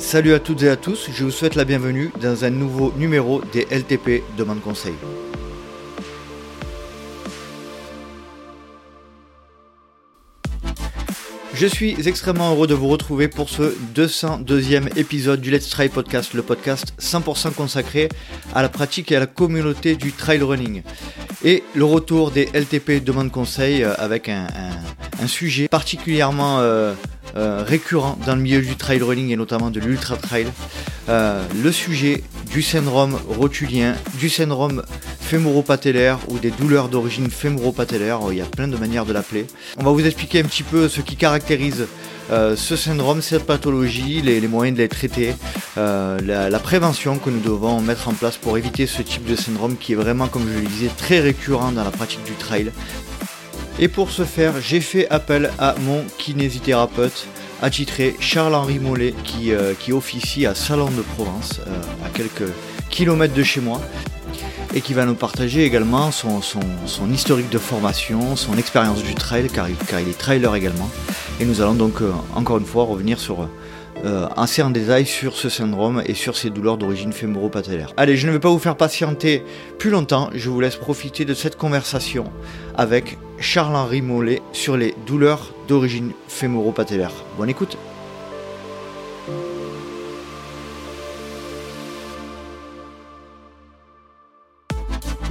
Salut à toutes et à tous, je vous souhaite la bienvenue dans un nouveau numéro des LTP Demande Conseil. Je suis extrêmement heureux de vous retrouver pour ce 202e épisode du Let's Try Podcast, le podcast 100% consacré à la pratique et à la communauté du trail running. Et le retour des LTP Demande Conseil euh, avec un, sujet particulièrement euh, euh, récurrent dans le milieu du trail running et notamment de l'ultra trail. le sujet du syndrome rotulien, du syndrome fémoro-patellaire ou des douleurs d'origine fémoro-patellaire, il y a plein de manières de l'appeler. On va vous expliquer un petit peu ce qui caractérise euh, ce syndrome, cette pathologie, les, moyens de les traiter, euh, la, prévention que nous devons mettre en place pour éviter ce type de syndrome qui est vraiment, comme je le disais, très récurrent dans la pratique du trail. Et pour ce faire, j'ai fait appel à mon kinésithérapeute attitré Charles-Henri Mollet qui, euh, qui officie à Salon de Provence, à quelques kilomètres de chez moi et qui va nous partager également son, historique de formation, son expérience du trail, car il, car il, est trailer également. Et nous allons donc euh, encore une fois revenir sur euh, assez en détail sur ce syndrome et sur ses douleurs d'origine fémoro-patellaire. Allez, je ne vais pas vous faire patienter plus longtemps, je vous laisse profiter de cette conversation avec Charles-Henri Mollet sur les douleurs d'origine fémoro-patellaire. Bonne écoute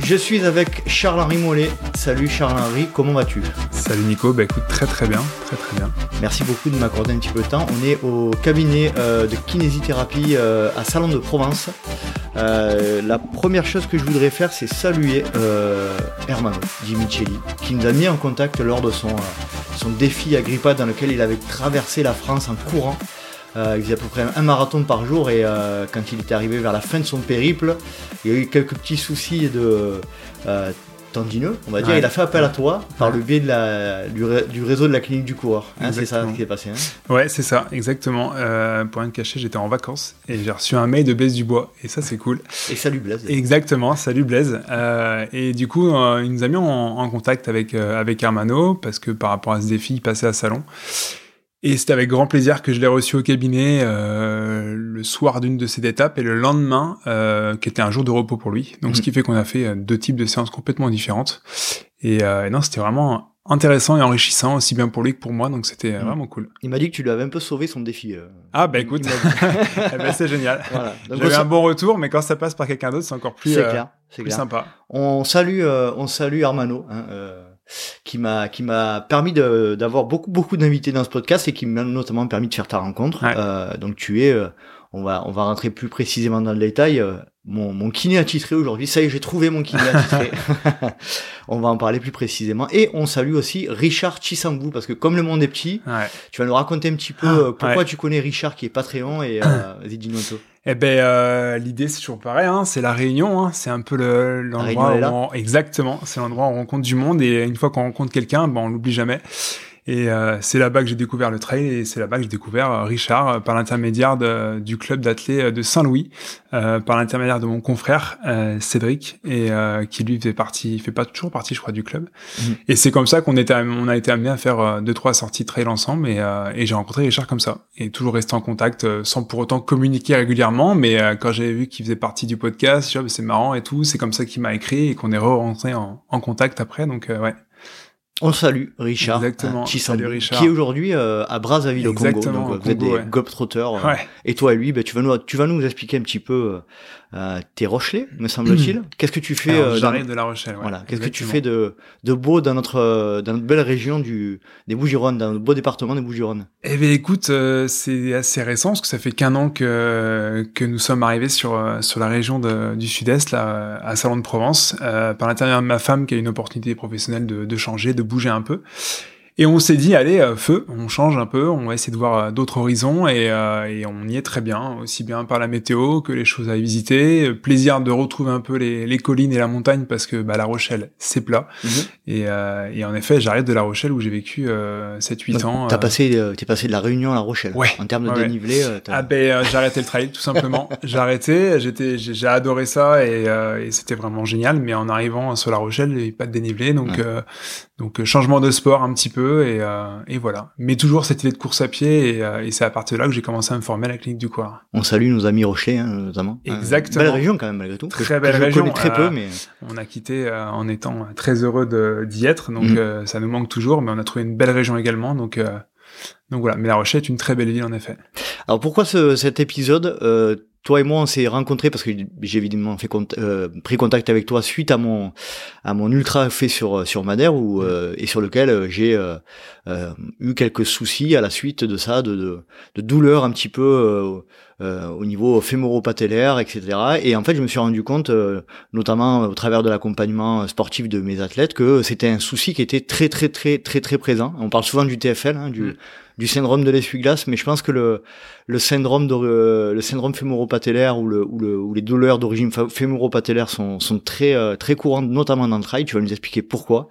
Je suis avec Charles-Henri Mollet. Salut Charles-Henri, comment vas-tu? Salut Nico, bah écoute très très bien, très très bien. Merci beaucoup de m'accorder un petit peu de temps. On est au cabinet euh, de kinésithérapie euh, à Salon de Provence. Euh, la première chose que je voudrais faire, c'est saluer Hermano Di Micheli, qui nous a mis en contact lors de son, son défi Agrippa dans lequel il avait traversé la France en courant. Euh, il faisait à peu près un marathon par jour et euh, quand il était arrivé vers la fin de son périple, il y a eu quelques petits soucis de euh, tendineux, on va dire. Il a fait appel à toi par le biais de la, du, réseau de la clinique du coureur. Hein, c'est ça qui s'est passé. Hein ouais, c'est ça, exactement. pour rien te cacher, j'étais en vacances et j'ai reçu un mail de Blaise Dubois et ça, c'est cool. Et salut Blaise. Exactement, salut Blaise. et du coup, il nous a mis en, contact avec, avec Hermano parce que par rapport à ce défi, il passait à Salon. Et c'est avec grand plaisir que je l'ai reçu au cabinet euh, le soir d'une de ces étapes et le lendemain, euh, qui était un jour de repos pour lui. Donc, ce mhm. qui fait qu'on a fait euh, deux types de séances complètement différentes. Et, euh, non, c'était vraiment intéressant et enrichissant, aussi bien pour lui que pour moi. Donc, c'était mhm. vraiment cool. Il m'a dit que tu lui avais un peu sauvé son défi. Ah bah écoute, eh ben, c'est génial. Voilà. J'ai eu un bon retour, mais quand ça passe par quelqu'un d'autre, c'est encore plus, clair, plus sympa. On salue, on salue Armano. Hein, qui m'a qui m'a permis d'avoir beaucoup beaucoup d'invités dans ce podcast et qui m'a notamment permis de faire ta rencontre. Euh, donc tu es, euh, on va on va rentrer plus précisément dans le détail. Euh, mon, mon kiné attitré aujourd'hui, ça y est, j'ai trouvé mon kiné attitré. on va en parler plus précisément. Et on salue aussi Richard Chisambou, parce que comme le monde est petit, tu vas nous raconter un petit peu ah, pourquoi tu connais Richard qui est Patreon et dis-nous eh ben, euh, l'idée c'est toujours pareil, hein, c'est la réunion, hein, c'est un peu l'endroit où on... exactement, c'est l'endroit où on rencontre du monde et une fois qu'on rencontre quelqu'un, ben on l'oublie jamais. Et euh, c'est là-bas que j'ai découvert le trail et c'est là-bas que j'ai découvert euh, Richard euh, par l'intermédiaire du club d'athlètes de Saint-Louis, par l'intermédiaire de mon confrère Cédric et qui lui fait partie, il fait pas toujours partie, je crois, du club. Mhm. Et c'est comme ça qu'on était, on a été amené à faire deux trois sorties trail ensemble et, et j'ai rencontré Richard comme ça et toujours resté en contact sans pour autant communiquer régulièrement. Mais quand j'avais vu qu'il faisait partie du podcast, c'est marrant et tout, c'est comme ça qu'il m'a écrit et qu'on est re-rentré en, en, contact après. Donc ouais. On salue Richard, Exactement. Richard. qui est aujourd'hui euh, à Brazzaville au Congo. Donc, vous êtes des ouais. Euh, et toi et lui, bah, tu vas nous tu vas nous expliquer un petit peu euh, euh, t'es Rochelais, me semble-t-il. Qu'est-ce que tu fais euh, J'arrive de La Rochelle. Ouais, voilà. Qu'est-ce que tu fais de, de beau dans notre euh, dans notre belle région du des Bouches-du-Rhône, dans notre beau département des Bouches-du-Rhône? Eh bien, écoute, euh, c'est assez récent parce que ça fait qu'un an que que nous sommes arrivés sur sur la région de, du Sud-Est, là, à Salon de Provence, par l'intérieur de ma femme qui a une opportunité professionnelle de, de changer, de bouger un peu. Et on s'est dit, allez, euh, feu, on change un peu, on va essayer de voir euh, d'autres horizons et, euh, et, on y est très bien, aussi bien par la météo que les choses à visiter. Plaisir de retrouver un peu les, les collines et la montagne parce que bah, La Rochelle, c'est plat. Mhm. et, et, en effet, j'arrête de La Rochelle où j'ai vécu 7-8 ans. T'as passé, t'es passé de La Réunion à La Rochelle. Ouais. En termes de dénivelé. Ah ben, j'ai arrêté le trail tout simplement. j'ai arrêté, j'étais, j'ai adoré ça et, et c'était vraiment génial. Mais en arrivant sur La Rochelle, il n'y avait pas de dénivelé, donc Donc changement de sport un petit peu et, et voilà. Mais toujours cette idée de course à pied et, et c'est à partir de là que j'ai commencé à me former à la clinique du coureur. On salue nos amis Rocher hein, notamment. Exactement. belle région quand même malgré tout. Très belle région. Connais très peu mais on a quitté en étant très heureux d'y être donc mm. ça nous manque toujours mais on a trouvé une belle région également donc donc voilà, mais La Rochelle est une très belle ville en effet. Alors pourquoi ce, cet épisode euh, Toi et moi, on s'est rencontrés parce que j'ai évidemment fait euh, pris contact avec toi suite à mon à mon ultra fait sur sur Madère où, euh, et sur lequel euh, j'ai euh, eu quelques soucis à la suite de ça, de de, de douleurs un petit peu au niveau fémoro-patellaire, etc. Et en fait, je me suis rendu compte, notamment au travers de l'accompagnement sportif de mes athlètes, que c'était un souci qui était très très très très très présent. On parle souvent du TFL, hein, du mm du syndrome de l'essuie-glace, mais je pense que le, le syndrome de, le syndrome fémoro-patellaire ou, le, ou, le, ou les douleurs d'origine fémoro-patellaire sont, sont très euh, très courantes, notamment dans le trail. Tu vas nous expliquer pourquoi.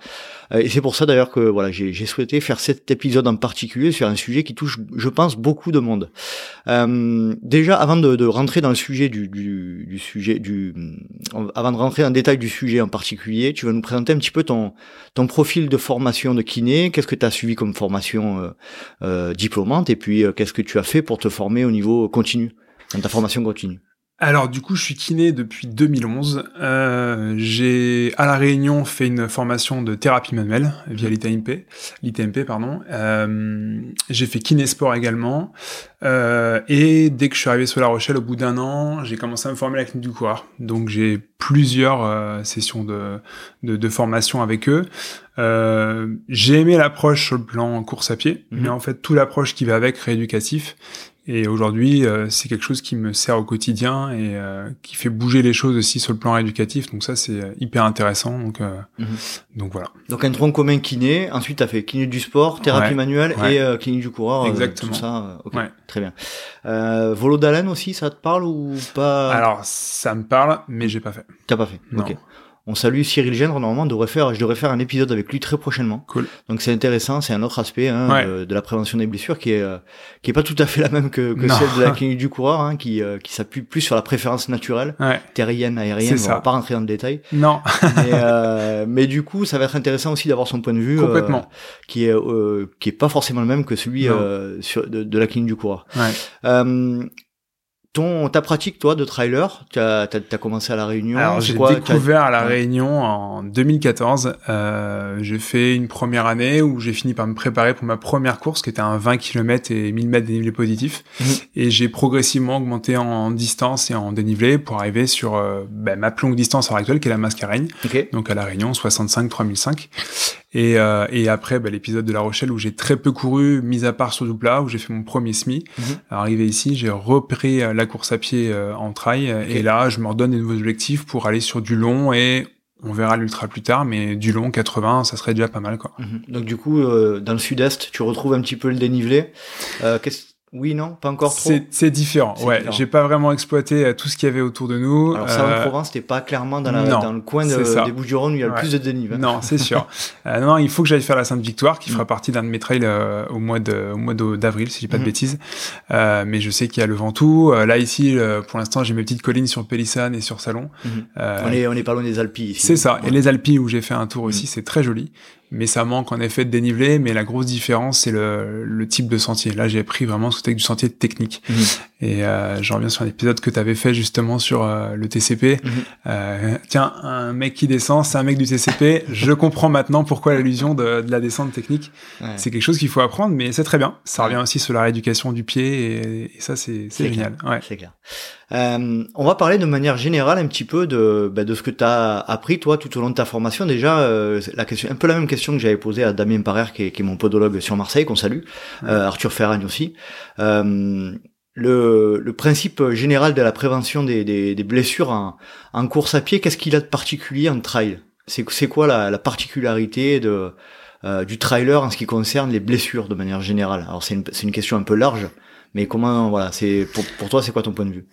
Euh, et c'est pour ça d'ailleurs que voilà, j'ai souhaité faire cet épisode en particulier sur un sujet qui touche, je pense, beaucoup de monde. Euh, déjà, avant de, de, rentrer dans le sujet du, du, du, sujet du, avant de rentrer dans le détail du sujet en particulier, tu vas nous présenter un petit peu ton ton profil de formation de kiné. Qu'est-ce que tu as suivi comme formation euh, euh, diplômante? Et puis qu'est-ce que tu as fait pour te former au niveau continu, dans ta formation continue? Alors du coup, je suis kiné depuis 2011. Euh, j'ai à la Réunion fait une formation de thérapie manuelle via l'ITMP, l'ITMP pardon. Euh, j'ai fait kiné sport également. Euh, et dès que je suis arrivé sur La Rochelle, au bout d'un an, j'ai commencé à me former à la clinique du coureur. Donc j'ai plusieurs euh, sessions de, de, de, formation avec eux. Euh, j'ai aimé l'approche sur le plan course à pied, mhm. mais en fait tout l'approche qui va avec rééducatif. Et aujourd'hui, euh, c'est quelque chose qui me sert au quotidien et euh, qui fait bouger les choses aussi sur le plan éducatif. Donc ça, c'est euh, hyper intéressant. Donc, mhm. donc voilà. Donc un tronc commun kiné. Ensuite, tu as fait kiné du sport, thérapie manuelle et kiné du coureur. Exactement. tout ça. ok Très bien. volo d'haleine aussi, ça te parle ou pas? Alors, ça me parle, mais j'ai pas fait. T'as pas fait. Non. Ok. On salue Cyril Gendre, normalement, devrait faire, je devrais faire un épisode avec lui très prochainement. Cool. Donc c'est intéressant, c'est un autre aspect hein, de, la prévention des blessures qui est euh, qui est pas tout à fait la même que, que celle de la clinique du coureur, hein, qui euh, qui s'appuie plus sur la préférence naturelle, ouais. terrienne, aérienne. On va pas rentrer dans le détail. Non. mais, euh, mais du coup, ça va être intéressant aussi d'avoir son point de vue, complètement, qui est qui est pas forcément le même que celui sur, de, de, la clinique du coureur. Ouais ton ta pratique toi de trailer, tu as, as, commencé à la Réunion. Alors j'ai découvert à la Réunion en 2014. Euh, j'ai fait une première année où j'ai fini par me préparer pour ma première course qui était un 20 km et 1000 mètres dénivelé positif. Mhm. Et j'ai progressivement augmenté en, distance et en dénivelé pour arriver sur euh, ben, ma longue distance à l'heure actuelle qui est la Mascareigne. Donc à la Réunion 65 3005. Et, euh, et après, bah, l'épisode de La Rochelle où j'ai très peu couru, mis à part sur Doupla, où j'ai fait mon premier SMI. Mhm. Arrivé ici, j'ai repris euh, la course à pied euh, en trail. Et là, je me redonne des nouveaux objectifs pour aller sur du long et on verra l'ultra plus tard, mais du long 80, ça serait déjà pas mal. Quoi. Mhm. Donc du coup, euh, dans le sud-est, tu retrouves un petit peu le dénivelé. Euh, oui, non, pas encore trop. C'est différent. Ouais, j'ai pas vraiment exploité euh, tout ce qu'il y avait autour de nous. Alors ça, en euh, Provence, t'es pas clairement dans, la, dans le coin de, des Bouches-du-Rhône où il y a le plus de dénivelé. Non, c'est sûr. euh, non, il faut que j'aille faire la Sainte-Victoire, qui fera mm. partie d'un de mes trails euh, au mois de, au mois d'avril, si j'ai pas de mm. bêtises. Euh, mais je sais qu'il y a le Ventoux. là ici, pour l'instant, j'ai mes petites collines sur Pélissane et sur Salon. Mm. on est, on est pas loin des Alpes ici. C'est ça. Et les Alpes où j'ai fait un tour aussi, c'est très joli mais ça manque en effet de dénivelé. Mais la grosse différence, c'est le, type de sentier. Là, j'ai pris vraiment ce que du sentier technique. Mhm. Et euh, j'en reviens sur un épisode que tu avais fait justement sur euh, le TCP. Mhm. Euh, tiens, un mec qui descend, c'est un mec du TCP. Je comprends maintenant pourquoi l'allusion de, de, la descente technique. C'est quelque chose qu'il faut apprendre, mais c'est très bien. Ça revient aussi sur la rééducation du pied, et, et ça, c'est génial. Ouais. C'est clair. Euh, on va parler de manière générale un petit peu de, bah, de ce que tu as appris toi tout au long de ta formation. Déjà, euh, la question, un peu la même question que j'avais posée à Damien Parère, qui est, qui est mon podologue sur Marseille, qu'on salue, euh, Arthur Ferragne aussi. Euh, le, le, principe général de la prévention des, des, des blessures en, en, course à pied, qu'est-ce qu'il a de particulier en trail? C'est quoi la, la particularité de, euh, du trailer en ce qui concerne les blessures de manière générale? Alors c'est une, une question un peu large, mais comment, voilà, c'est pour, pour toi, c'est quoi ton point de vue?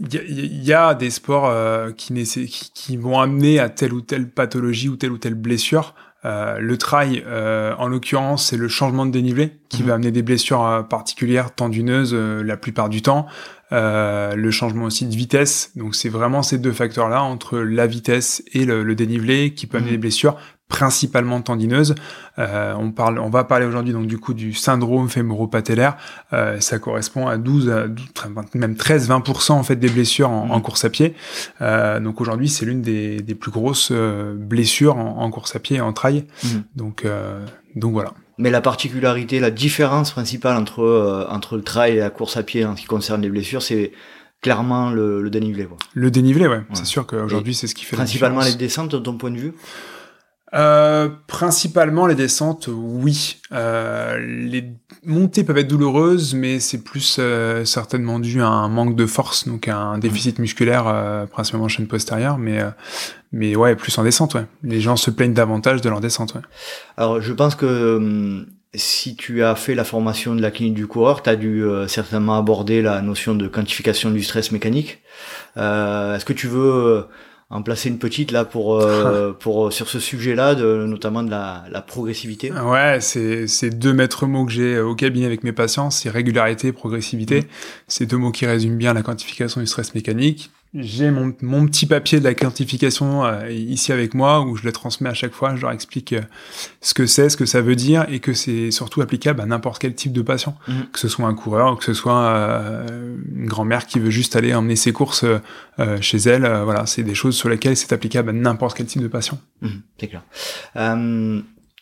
Il y, a des sports euh, qui, qui, qui, vont amener à telle ou telle pathologie ou telle ou telle blessure. Euh, le trail, euh, en l'occurrence, c'est le changement de dénivelé qui mhm. va amener des blessures euh, particulières, tendineuses euh, la plupart du temps. le changement aussi de vitesse. Donc c'est vraiment ces deux facteurs-là entre la vitesse et le, le dénivelé qui peut amener mhm. des blessures principalement tendineuses. Euh, on parle, on va parler aujourd'hui donc du coup du syndrome fémoro-patellaire. Euh, ça correspond à 12, à 12 même 13-20% en fait des blessures en, mmh. course à pied. Euh, donc aujourd'hui, c'est l'une des, des, plus grosses euh, blessures en, en, course à pied en trail. Mmh. Donc euh, donc voilà. Mais la particularité, la différence principale entre euh, entre le trail et la course à pied en ce qui concerne les blessures, c'est clairement le, le dénivelé. Quoi. Le dénivelé, ouais. C'est sûr qu'aujourd'hui, c'est ce qui fait Principalement les descentes, de ton point de vue? Euh, principalement les descentes, oui. Euh, les montées peuvent être douloureuses, mais c'est plus euh, certainement dû à un manque de force, donc à un déficit musculaire, euh, principalement chaîne postérieure, mais euh, mais ouais, plus en descente. Ouais. Les gens se plaignent davantage de leur descente. Ouais. Alors, je pense que hum, si tu as fait la formation de la clinique du coureur, tu as dû euh, certainement aborder la notion de quantification du stress mécanique. Euh, Est-ce que tu veux euh, en placer une petite là pour euh, pour sur ce sujet-là, de, notamment de la, la progressivité Ouais, c'est c'est deux maîtres mots que j'ai au cabinet avec mes patients, c'est régularité, progressivité. Mmh. C'est deux mots qui résument bien la quantification du stress mécanique j'ai mon, mon, petit papier de la quantification euh, ici avec moi où je le transmets à chaque fois, je leur explique euh, ce que c'est, ce que ça veut dire et que c'est surtout applicable à n'importe quel type de patient, mhm. que ce soit un coureur, que ce soit euh, une grand-mère qui veut juste aller emmener ses courses chez elle, voilà, c'est des choses sur lesquelles c'est applicable à n'importe quel type de patient. Mhm, c'est clair.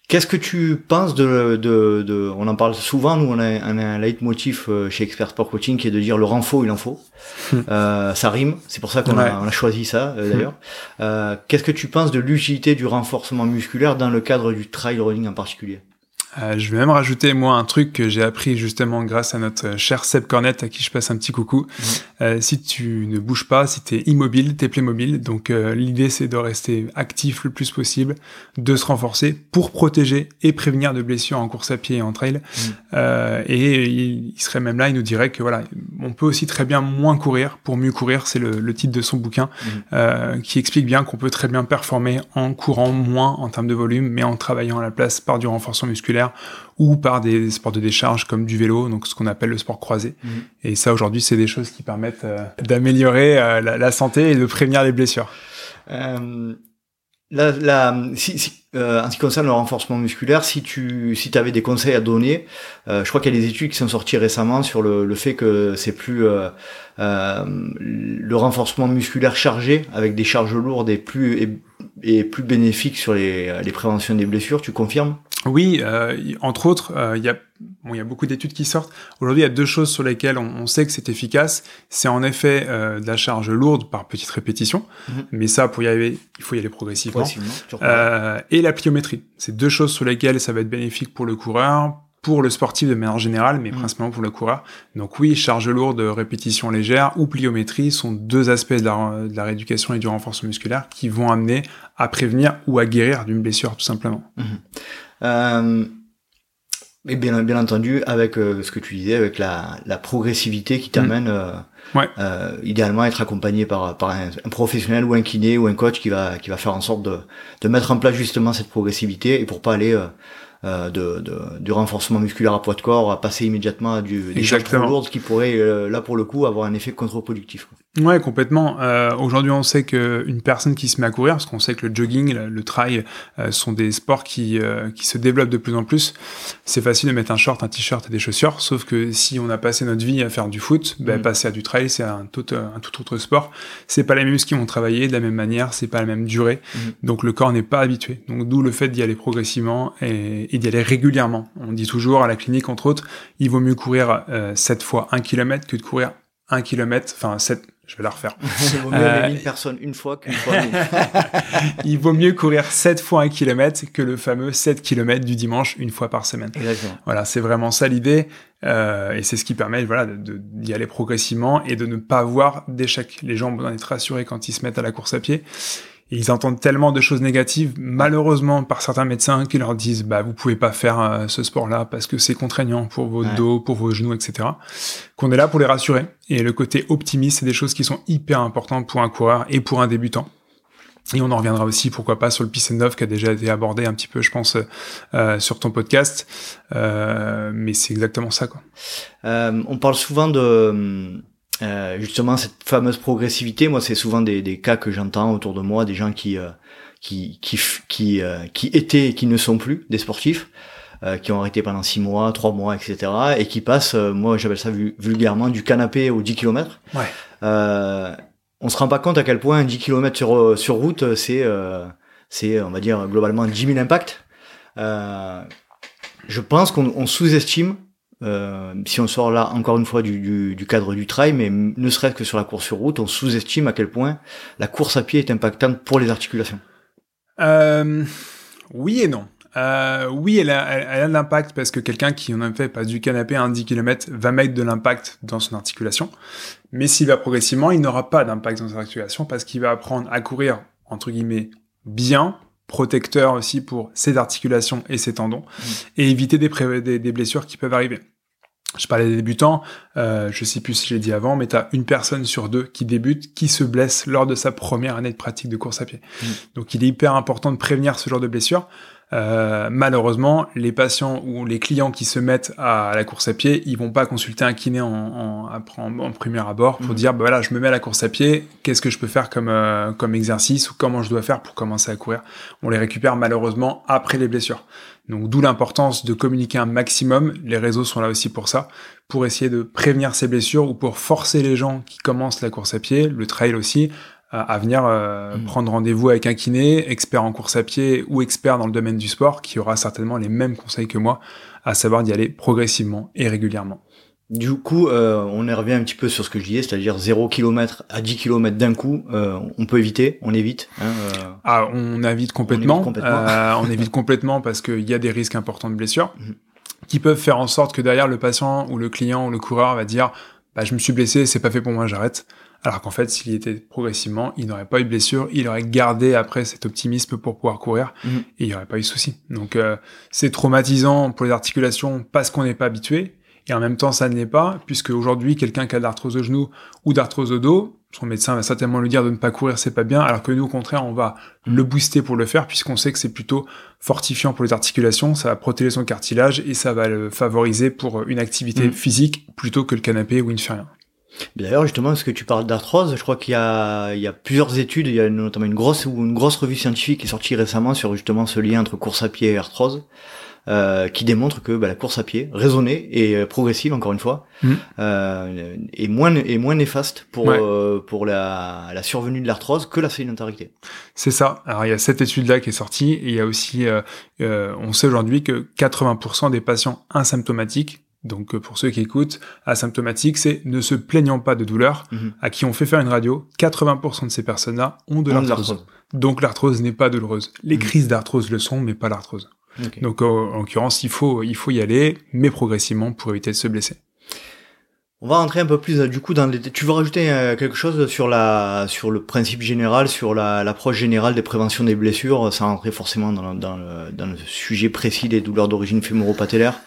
Qu'est-ce que tu penses de, de, de, on en parle souvent, nous on a, on a un leitmotiv euh, chez Expert Sport Coaching qui est de dire le renfort il en faut. Hmm. euh, ça rime, c'est pour ça qu'on a, on a, choisi ça euh, d'ailleurs. Hmm. Euh, Qu'est-ce que tu penses de l'utilité du renforcement musculaire dans le cadre du trail running en particulier? Euh, je vais même rajouter moi un truc que j'ai appris justement grâce à notre cher Seb Cornette à qui je passe un petit coucou. Mhm. Euh, si tu ne bouges pas, si tu es immobile, t'es playmobil. Donc euh, l'idée c'est de rester actif le plus possible, de se renforcer pour protéger et prévenir de blessures en course à pied et en trail. Euh, et il, serait même là, il nous dirait que voilà, on peut aussi très bien moins courir pour mieux courir. C'est le, le, titre de son bouquin mhm. qui explique bien qu'on peut très bien performer en courant moins en termes de volume, mais en travaillant à la place par du renforcement musculaire ou par des sports de décharge comme du vélo, donc ce qu'on appelle le sport croisé. Mhm. Et ça, aujourd'hui, c'est des choses qui permettent euh, d'améliorer euh, la, santé et de prévenir les blessures. Euh, la, si, si, euh, en ce qui concerne le renforcement musculaire, si tu si avais des conseils à donner, je crois qu'il y a des études qui sont sorties récemment sur le, le fait que c'est plus le renforcement musculaire chargé avec des charges lourdes et plus et, plus bénéfique sur les, les préventions des blessures. Tu confirmes? Oui, euh, entre autres, euh, il y, a, bon, y a beaucoup d'études qui sortent. Aujourd'hui, il y a deux choses sur lesquelles on, sait que c'est efficace. C'est en effet euh, de la charge lourde par petite répétition, mhm. mais ça, pour y arriver, il faut y aller progressivement. et la pliométrie. C'est deux choses sur lesquelles ça va être bénéfique pour le coureur, pour le sportif de manière générale, mais mhm. principalement pour le coureur. Donc oui, charge lourde, répétition légère ou pliométrie sont deux aspects de la, de la rééducation et du renforcement musculaire qui vont amener à prévenir ou à guérir d'une blessure tout simplement. Mhm. Euh, et bien, bien entendu, avec euh, ce que tu disais, avec la, la progressivité qui t'amène mm. euh, ouais. euh, idéalement à être accompagné par, par un, professionnel ou un kiné ou un coach qui va, qui va faire en sorte de, de mettre en place justement cette progressivité et pour pas aller euh, de, de, du renforcement musculaire à poids de corps à passer immédiatement à du, des charges trop lourdes qui pourrait là pour le coup avoir un effet contre-productif. Ouais, complètement. Euh, Aujourd'hui, on sait qu'une personne qui se met à courir, parce qu'on sait que le jogging, le, trail euh, sont des sports qui, euh, qui se développent de plus en plus. C'est facile de mettre un short, un t-shirt et des chaussures, sauf que si on a passé notre vie à faire du foot, ben, mm. passer à du trail, c'est un tout, un tout autre sport. C'est pas les mêmes muscles qui vont travailler de la même manière, c'est pas la même durée. Mm. Donc le corps n'est pas habitué. Donc d'où le fait d'y aller progressivement et, et d'y aller régulièrement. On dit toujours à la clinique, entre autres, il vaut mieux courir 7 fois 1 km que de courir 1 km, enfin 7 je vais la refaire. Il vaut mieux aller 1000 personnes une fois qu'une fois Il vaut mieux courir 7 fois un kilomètre que le fameux 7 km du dimanche une fois par semaine. Exactement. Voilà, c'est vraiment ça l'idée. Euh, et c'est ce qui permet voilà, d'y aller progressivement et de ne pas avoir d'échec. Les gens vont être rassurés quand ils se mettent à la course à pied ils entendent tellement de choses négatives, malheureusement, par certains médecins qui leur disent, bah, vous pouvez pas faire euh, ce sport-là parce que c'est contraignant pour vos dos, pour vos genoux, etc. Qu'on est là pour les rassurer. Et le côté optimiste, c'est des choses qui sont hyper importantes pour un coureur et pour un débutant. Et on en reviendra aussi, pourquoi pas, sur le Peace and Love qui a déjà été abordé un petit peu, je pense, euh, sur ton podcast. Euh, mais c'est exactement ça, quoi. on parle souvent de justement cette fameuse progressivité. Moi, c'est souvent des, des cas que j'entends autour de moi, des gens qui qui qui qui, qui étaient et qui ne sont plus des sportifs. qui ont arrêté pendant 6 mois, 3 mois, etc. et qui passent, moi j'appelle ça vulgairement, du canapé aux 10 km. Ouais. Euh, on se rend pas compte à quel point 10 km sur, sur route, c'est, c'est on va dire globalement 10 000 impacts. Euh, je pense qu'on sous-estime, euh, si on sort là encore une fois du, cadre du trail, mais ne serait-ce que sur la course sur route, on sous-estime à quel point la course à pied est impactante pour les articulations. Euh, oui et non. oui, elle a, elle a de l'impact parce que quelqu'un qui en a fait pas du canapé à un 10 km va mettre de l'impact dans son articulation. Mais s'il va progressivement, il n'aura pas d'impact dans son articulation parce qu'il va apprendre à courir, entre guillemets, bien, protecteur aussi pour ses articulations et ses tendons, mmh. et éviter des, des, blessures qui peuvent arriver. Je parlais des débutants, euh, je sais plus si j'ai dit avant, mais tu as une personne sur deux qui débute, qui se blesse lors de sa première année de pratique de course à pied. Mmh. Donc il est hyper important de prévenir ce genre de blessures. Euh, malheureusement, les patients ou les clients qui se mettent à la course à pied, ils vont pas consulter un kiné en, en, en, en premier abord pour mmh. dire, bah voilà, je me mets à la course à pied, qu'est-ce que je peux faire comme, euh, comme exercice ou comment je dois faire pour commencer à courir. On les récupère malheureusement après les blessures. Donc d'où l'importance de communiquer un maximum. Les réseaux sont là aussi pour ça, pour essayer de prévenir ces blessures ou pour forcer les gens qui commencent la course à pied, le trail aussi, à, venir euh, mm. prendre rendez-vous avec un kiné, expert en course à pied ou expert dans le domaine du sport, qui aura certainement les mêmes conseils que moi, à savoir d'y aller progressivement et régulièrement. Du coup, euh, on y revient un petit peu sur ce que je disais, c'est-à-dire 0 km à 10 km d'un coup, euh, on peut éviter, on évite. Hein, euh, ah, on évite complètement. On évite complètement, euh, on évite complètement parce qu'il y a des risques importants de blessures mm. qui peuvent faire en sorte que derrière le patient ou le client ou le coureur va dire bah, je me suis blessé, c'est pas fait pour moi, j'arrête. Alors qu'en fait, s'il y était progressivement, il n'aurait pas eu de blessure, il aurait gardé après cet optimisme pour pouvoir courir mhm. et il n'y aurait pas eu de souci. Donc euh, c'est traumatisant pour les articulations parce qu'on n'est pas habitué et en même temps ça ne l'est pas puisque aujourd'hui quelqu'un qui a de l'arthrose au genou ou d'arthrose au dos, son médecin va certainement lui dire de ne pas courir, c'est pas bien, alors que nous au contraire on va le booster pour le faire puisqu'on sait que c'est plutôt fortifiant pour les articulations, ça va protéger son cartilage et ça va le favoriser pour une activité mhm. physique plutôt que le canapé ou une rien. D'ailleurs, justement, parce que tu parles d'arthrose, je crois qu'il y a, il y a plusieurs études, il y a notamment une grosse une grosse revue scientifique qui est sortie récemment sur justement ce lien entre course à pied et arthrose. Euh, qui démontre que bah, la course à pied, raisonnée et euh, progressive encore une fois, mmh. euh, est moins est moins néfaste pour euh, pour la, la survenue de l'arthrose que la sédentarité. C'est ça. Alors il y a cette étude là qui est sortie et il y a aussi euh, on sait aujourd'hui que 80% des patients asymptomatiques donc euh, pour ceux qui écoutent, asymptomatique, c'est ne se plaignant pas de douleur, mhm. à qui on fait faire une radio, 80% de ces personnes-là ont de l'arthrose. Donc l'arthrose n'est pas douloureuse. Les mhm. crises d'arthrose le sont, mais pas l'arthrose. Donc en l'occurrence, il faut, il faut y aller, mais progressivement pour éviter de se blesser. On va rentrer un peu plus euh, du coup dans les... Tu veux rajouter euh, quelque chose sur la sur le principe général, sur l'approche générale des préventions des blessures, sans rentrer forcément dans, dans, le, dans le sujet précis des douleurs d'origine fémoro-patellaire?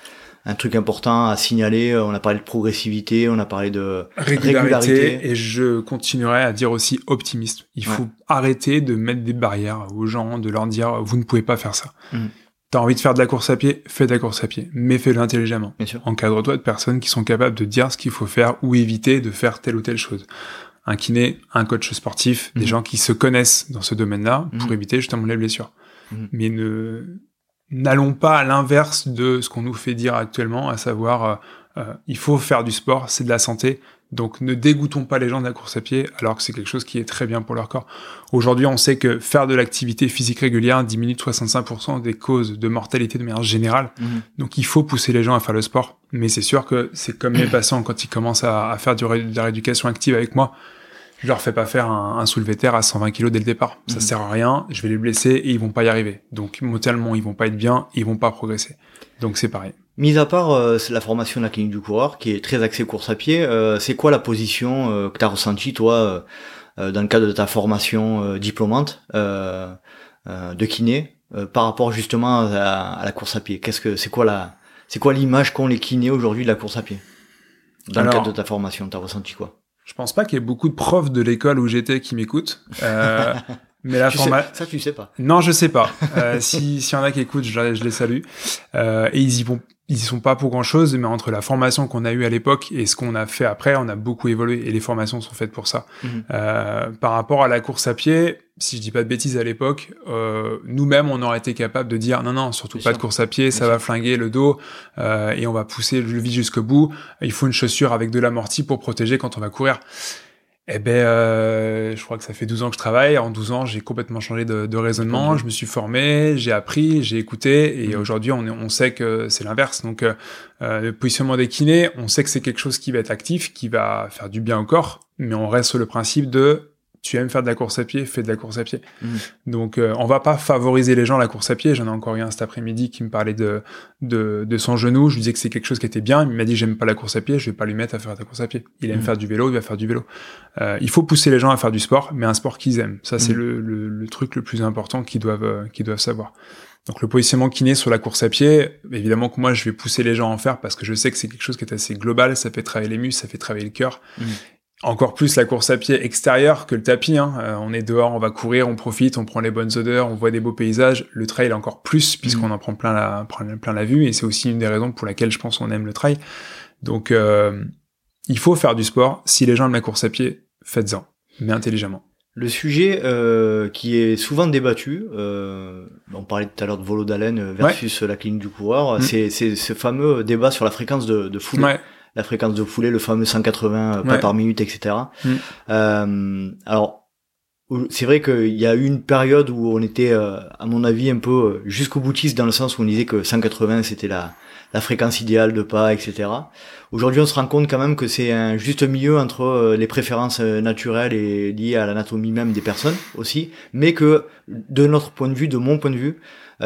Un truc important à signaler. On a parlé de progressivité, on a parlé de régularité, et je continuerai à dire aussi optimiste. Il faut arrêter de mettre des barrières aux gens, de leur dire vous ne pouvez pas faire ça. Mm. T'as envie de faire de la course à pied, fais de la course à pied, mais fais-le intelligemment. Encadre-toi de personnes qui sont capables de dire ce qu'il faut faire ou éviter de faire telle ou telle chose. Un kiné, un coach sportif, des mm. gens qui se connaissent dans ce domaine-là pour mm. éviter justement les blessures. Mais ne n'allons pas à l'inverse de ce qu'on nous fait dire actuellement, à savoir euh, euh, il faut faire du sport, c'est de la santé. Donc ne dégoûtons pas les gens de la course à pied alors que c'est quelque chose qui est très bien pour leur corps. Aujourd'hui, on sait que faire de l'activité physique régulière diminue de 65% des causes de mortalité de manière générale. Mhm. Donc il faut pousser les gens à faire le sport. Mais c'est sûr que c'est comme mes patients quand ils commencent à, faire du de la rééducation active avec moi je leur fais pas faire un, un soulevé terre à 120 kg dès le départ. Ça mhm. sert à rien. Je vais les blesser et ils vont pas y arriver. Donc, mentalement, ils vont pas être bien, ils vont pas progresser. Donc, c'est pareil. Mis à part euh, la formation de la clinique du coureur, qui est très axée course à pied, euh, c'est quoi la position euh, que tu as ressentie, toi, dans le cadre de ta formation diplômante de kiné, par rapport justement à, la course à pied? Qu'est-ce que c'est quoi la c'est quoi l'image qu'ont les kinés aujourd'hui de la course à pied? Dans le cadre de ta formation, t'as ressenti quoi? Je pense pas qu'il y ait beaucoup de profs de l'école où j'étais qui m'écoutent. Euh, mais la formation... Ça, tu sais pas. Non, je sais pas. Euh, si s'il y en a qui écoutent, je, je les salue. Euh, et ils y vont, ils y sont pas pour grand chose, mais entre la formation qu'on a eue à l'époque et ce qu'on a fait après, on a beaucoup évolué et les formations sont faites pour ça. Mhm. Euh, par rapport à la course à pied, si je dis pas de bêtises à l'époque, euh, nous-mêmes on aurait été capable de dire non non surtout pas de course à pied, ça va flinguer le dos euh, et on va pousser le vis jusqu'au bout. Il faut une chaussure avec de l'amorti pour protéger quand on va courir. Eh ben, euh, je crois que ça fait 12 ans que je travaille. En 12 ans, j'ai complètement changé de, de raisonnement. Je me suis formé, j'ai appris, j'ai écouté, et mmh. aujourd'hui, on, on, sait que c'est l'inverse. Donc, euh, euh, le positionnement des kinés, on sait que c'est quelque chose qui va être actif, qui va faire du bien au corps, mais on reste sur le principe de tu aimes faire de la course à pied, fais de la course à pied. Mmh. Donc, euh, on va pas favoriser les gens la course à pied. J'en ai encore eu un cet après-midi qui me parlait de, de, de son genou. Je lui disais que c'est quelque chose qui était bien. Il m'a dit j'aime pas la course à pied, je vais pas lui mettre à faire de la course à pied. Il aime mmh. faire du vélo, il va faire du vélo. Euh, il faut pousser les gens à faire du sport, mais un sport qu'ils aiment. Ça, c'est mmh. le, le, le, truc le plus important qu'ils doivent, euh, qu'ils doivent savoir. Donc le positionnement kiné sur la course à pied, évidemment que moi je vais pousser les gens à en faire parce que je sais que c'est quelque chose qui est assez global, ça fait travailler les muscles, ça fait travailler le cœur encore plus la course à pied extérieure que le tapis. Hein. Euh, on est dehors, on va courir, on profite, on prend les bonnes odeurs, on voit des beaux paysages. Le trail encore plus puisqu'on mm. en prend plein la, plein la vue et c'est aussi une des raisons pour laquelle je pense qu'on aime le trail. Donc euh, il faut faire du sport. Si les gens aiment la course à pied, faites-en, mais intelligemment. Le sujet euh, qui est souvent débattu, euh, on parlait tout à l'heure de volo d'haleine versus la clinique du coureur, mm. c'est ce fameux débat sur la fréquence de, de foulée. Ouais la fréquence de foulée, le fameux 180 euh, pas par minute, etc. Mm. Euh, alors, c'est vrai qu'il y a eu une période où on était, euh, à mon avis, un peu jusqu'au boutiste dans le sens où on disait que 180 c'était la, la fréquence idéale de pas, etc. Aujourd'hui, on se rend compte quand même que c'est un juste milieu entre les préférences naturelles et liées à l'anatomie même des personnes aussi, mais que de notre point de vue, de mon point de vue,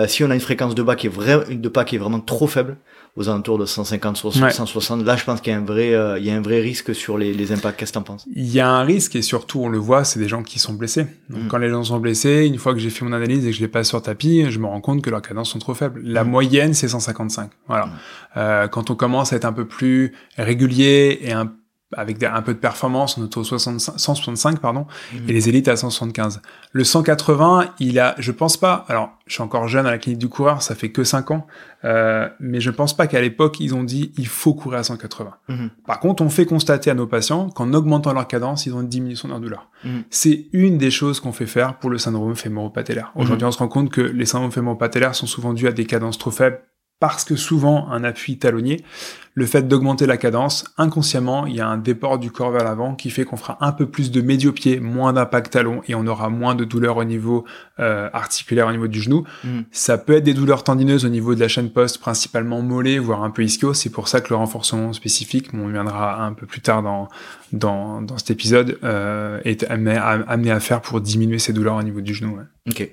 si on a une fréquence de pas qui est vrai, de pas qui est vraiment trop faible, aux alentours de 150, 160. Là, je pense qu'il y a un vrai, euh, il y a un vrai risque sur les, les impacts. Qu'est-ce que t'en penses? Il y a un risque et surtout, on le voit, c'est des gens qui sont blessés. Donc, mm. quand les gens sont blessés, une fois que j'ai fait mon analyse et que je les passe sur tapis, je me rends compte que leurs cadences sont trop faibles. La mm. moyenne, c'est 155. Voilà. Mm. Euh, quand on commence à être un peu plus régulier et un avec un peu de performance, on est au 165 pardon, et les élites à 175. Le 180, il a, je pense pas, alors je suis encore jeune à la clinique du coureur, ça fait que 5 ans, euh, mais je pense pas qu'à l'époque ils ont dit il faut courir à 180. Mhm. Par contre, on fait constater à nos patients qu'en augmentant leur cadence, ils ont une diminution de leur douleur. Mhm. C'est une des choses qu'on fait faire pour le syndrome fémoro-patellaire. Aujourd'hui, mhm. on se rend compte que les syndromes fémoro-patellaires sont souvent dus à des cadences trop faibles parce que souvent un appui talonnier, le fait d'augmenter la cadence, inconsciemment, il y a un déport du corps vers l'avant qui fait qu'on fera un peu plus de médio-pied, moins d'impact talon et on aura moins de douleurs au niveau euh, articulaire, au niveau du genou. Mm. Ça peut être des douleurs tendineuses au niveau de la chaîne poste, principalement mollet, voire un peu ischio. C'est pour ça que le renforcement spécifique, on viendra un peu plus tard dans, dans, dans cet épisode, euh, est amené à, amené à, faire pour diminuer ces douleurs au niveau du genou. Ok.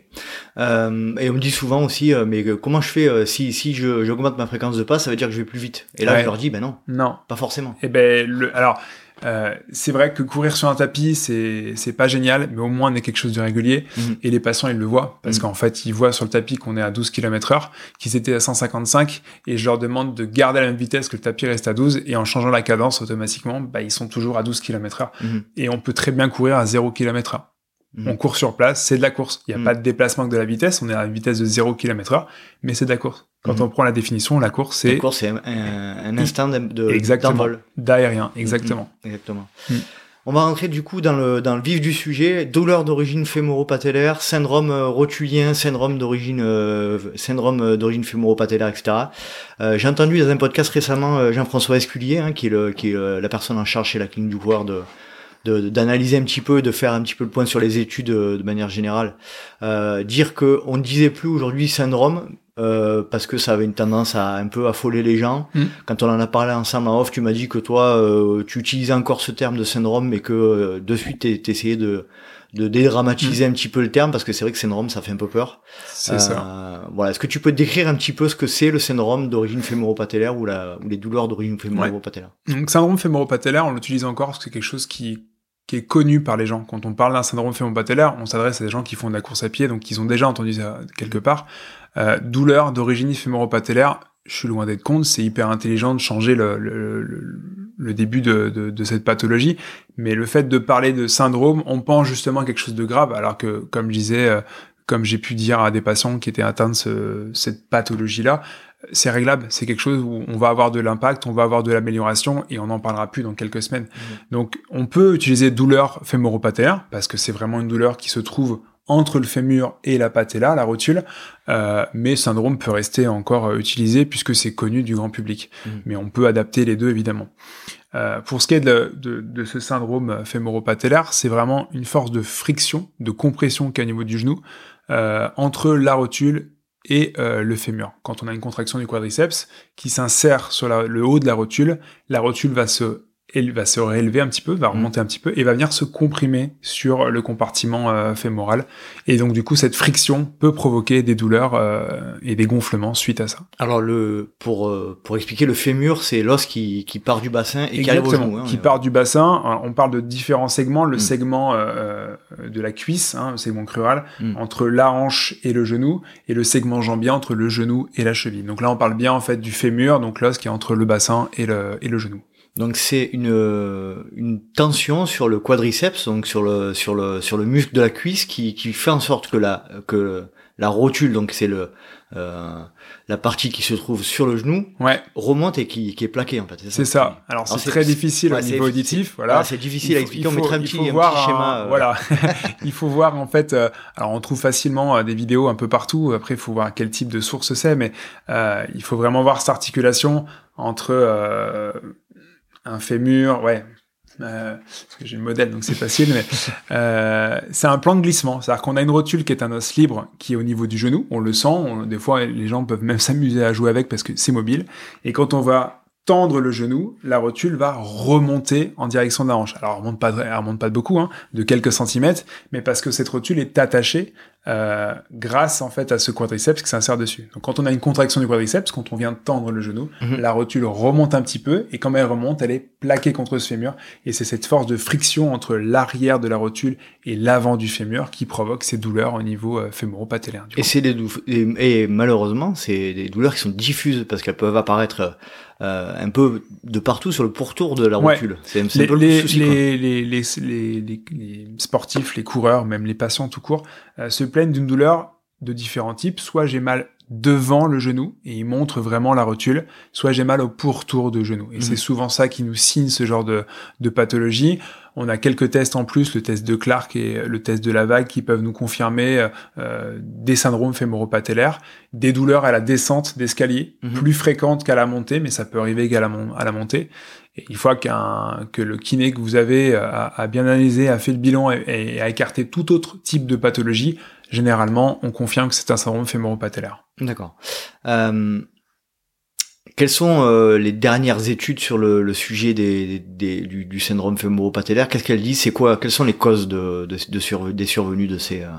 Euh, et on me dit souvent aussi, mais comment je fais si, si j'augmente ma fréquence de pas, ça veut dire que je vais plus vite. Et là, je leur dis, ben non. Non. Pas forcément. Et eh ben, le, alors, euh, c'est vrai que courir sur un tapis, c'est c'est pas génial, mais au moins on est quelque chose de régulier. Mhm. Et les patients, ils le voient parce mhm. qu'en fait, ils voient sur le tapis qu'on est à 12 km heure, qu'ils étaient à 155, et je leur demande de garder la même vitesse que le tapis reste à 12, et en changeant la cadence automatiquement, bah, ils sont toujours à 12 km heure. Mhm. Et on peut très bien courir à 0 km heure. On court sur place, c'est de la course. Il n'y a mm. pas de déplacement que de la vitesse, on est à une vitesse de 0 km heure, mais c'est de la course. Quand mm. on prend la définition, la course, c'est... La course, c'est un, instant d'envol. D'aérien, exactement. Exactement. On va rentrer du coup dans le, dans le vif du sujet. Douleur d'origine fémoro-patellaire, syndrome euh, rotulien, syndrome d'origine euh, syndrome euh, d'origine fémoro-patellaire, etc. J'ai entendu dans un podcast récemment Jean-François Esculier, hein, qui est, le, qui est la personne en charge chez la clinique du coureur de, d'analyser un petit peu, de faire un petit peu le point sur les études euh, de, manière générale, euh, dire que on ne disait plus aujourd'hui syndrome euh, parce que ça avait une tendance à un peu affoler les gens. Mm. Quand on en a parlé ensemble en off, tu m'as dit que toi, euh, tu utilisais encore ce terme de syndrome, mais que euh, de suite t'essayais de de dédramatiser mm. un petit peu le terme parce que c'est vrai que syndrome ça fait un peu peur. C'est ça. Voilà, est-ce que tu peux décrire un petit peu ce que c'est le syndrome d'origine fémoro-patellaire ou, la, ou les douleurs d'origine fémoro-patellaire? Donc syndrome fémoro-patellaire, on l'utilise encore parce que c'est quelque chose qui est connu par les gens. Quand on parle d'un syndrome fémoro-patellaire, on s'adresse à des gens qui font de la course à pied, donc ils ont déjà entendu ça quelque part. Euh, douleur d'origine fémoro-patellaire, je suis loin d'être contre, c'est hyper intelligent de changer le, le, le, début de, de, de, cette pathologie, mais le fait de parler de syndrome, on pense justement à quelque chose de grave, alors que, comme je disais, euh, comme j'ai pu dire à des patients qui étaient atteints de ce, cette pathologie-là, c'est réglable, c'est quelque chose où on va avoir de l'impact, on va avoir de l'amélioration et on n'en parlera plus dans quelques semaines. Mmh. Donc on peut utiliser douleur fémoropathélaire parce que c'est vraiment une douleur qui se trouve entre le fémur et la patella, la rotule, euh, mais syndrome peut rester encore euh, utilisé puisque c'est connu du grand public. Mmh. Mais on peut adapter les deux évidemment. Euh, pour ce qui est de, de, de ce syndrome fémoropatellaire, c'est vraiment une force de friction, de compression qu'il y a au niveau du genou euh, entre la rotule et euh, le fémur. Quand on a une contraction du quadriceps qui s'insère sur le haut de la rotule, la rotule va se elle va se réélever un petit peu, va mm. remonter un petit peu et va venir se comprimer sur le compartiment euh, fémoral. Et donc du coup, cette friction peut provoquer des douleurs euh, et des gonflements suite à ça. Alors le pour euh, pour expliquer le fémur, c'est l'os qui, qui part du bassin et qui arrive au genou. Hein, qui part du bassin. On parle de différents segments. Le mm. segment de la cuisse, hein, le segment crural, mm. entre la hanche et le genou, et le segment jambier entre le genou et la cheville. Donc là, on parle bien en fait du fémur, donc l'os qui est entre le bassin et le et le genou. Donc c'est une, euh, une tension sur le quadriceps, donc sur le sur le sur le muscle de la cuisse qui, qui fait en sorte que la que la rotule, donc c'est le euh, la partie qui se trouve sur le genou, ouais. remonte et qui, qui est plaquée en fait. C'est ça. Alors c'est très difficile au niveau auditif, voilà. c'est difficile à expliquer. on mettra un petit, voir schéma. Euh. Voilà. il faut voir en fait. Euh, alors on trouve facilement des vidéos un peu partout. Après il faut voir quel type de source c'est, mais il faut vraiment voir cette articulation entre un fémur, ouais. Euh, parce que j'ai le modèle, donc c'est facile, mais euh, c'est un plan de glissement. C'est-à-dire qu'on a une rotule qui est un os libre qui est au niveau du genou. On le sent. des fois, les gens peuvent même s'amuser à jouer avec parce que c'est mobile. Et quand on va tendre le genou, la rotule va remonter en direction de la hanche. Alors elle remonte pas, elle remonte pas de beaucoup, hein, de quelques centimètres, mais parce que cette rotule est attachée euh, grâce en fait à ce quadriceps qui s'insère dessus. Donc quand on a une contraction du quadriceps, quand on vient tendre le genou, mhm. la rotule remonte un petit peu et quand elle remonte, elle est plaquée contre ce fémur et c'est cette force de friction entre l'arrière de la rotule et l'avant du fémur qui provoque ces douleurs au niveau euh, fémoro-patellaire. Et c'est des et, malheureusement, c'est des douleurs qui sont diffuses parce qu'elles peuvent apparaître euh, un peu de partout sur le pourtour de la rotule. C'est un peu le souci, les, les, les, les, sportifs, les coureurs, même les patients tout court, euh, se plaignent d'une douleur de différents types. Soit j'ai mal devant le genou et ils montrent vraiment la rotule, soit j'ai mal au pourtour de genou. Et c'est mmh. souvent ça qui nous signe ce genre de, de pathologie. On a quelques tests en plus, le test de Clark et le test de la vague, qui peuvent nous confirmer euh, des syndromes fémoropatellaires, des douleurs à la descente d'escalier, mhm. plus fréquentes qu'à la montée, mais ça peut arriver également à la, montée. Et une fois qu'un que le kiné que vous avez a, bien analysé, a fait le bilan et, a écarté tout autre type de pathologie, généralement, on confirme que c'est un syndrome fémoropatellaire. D'accord. Euh, quelles sont euh, les dernières études sur le, sujet des, du, syndrome fémoro-patellaire Qu'est-ce qu'elles disent? C'est quoi Quelles sont les causes de, des survenues de ces, euh,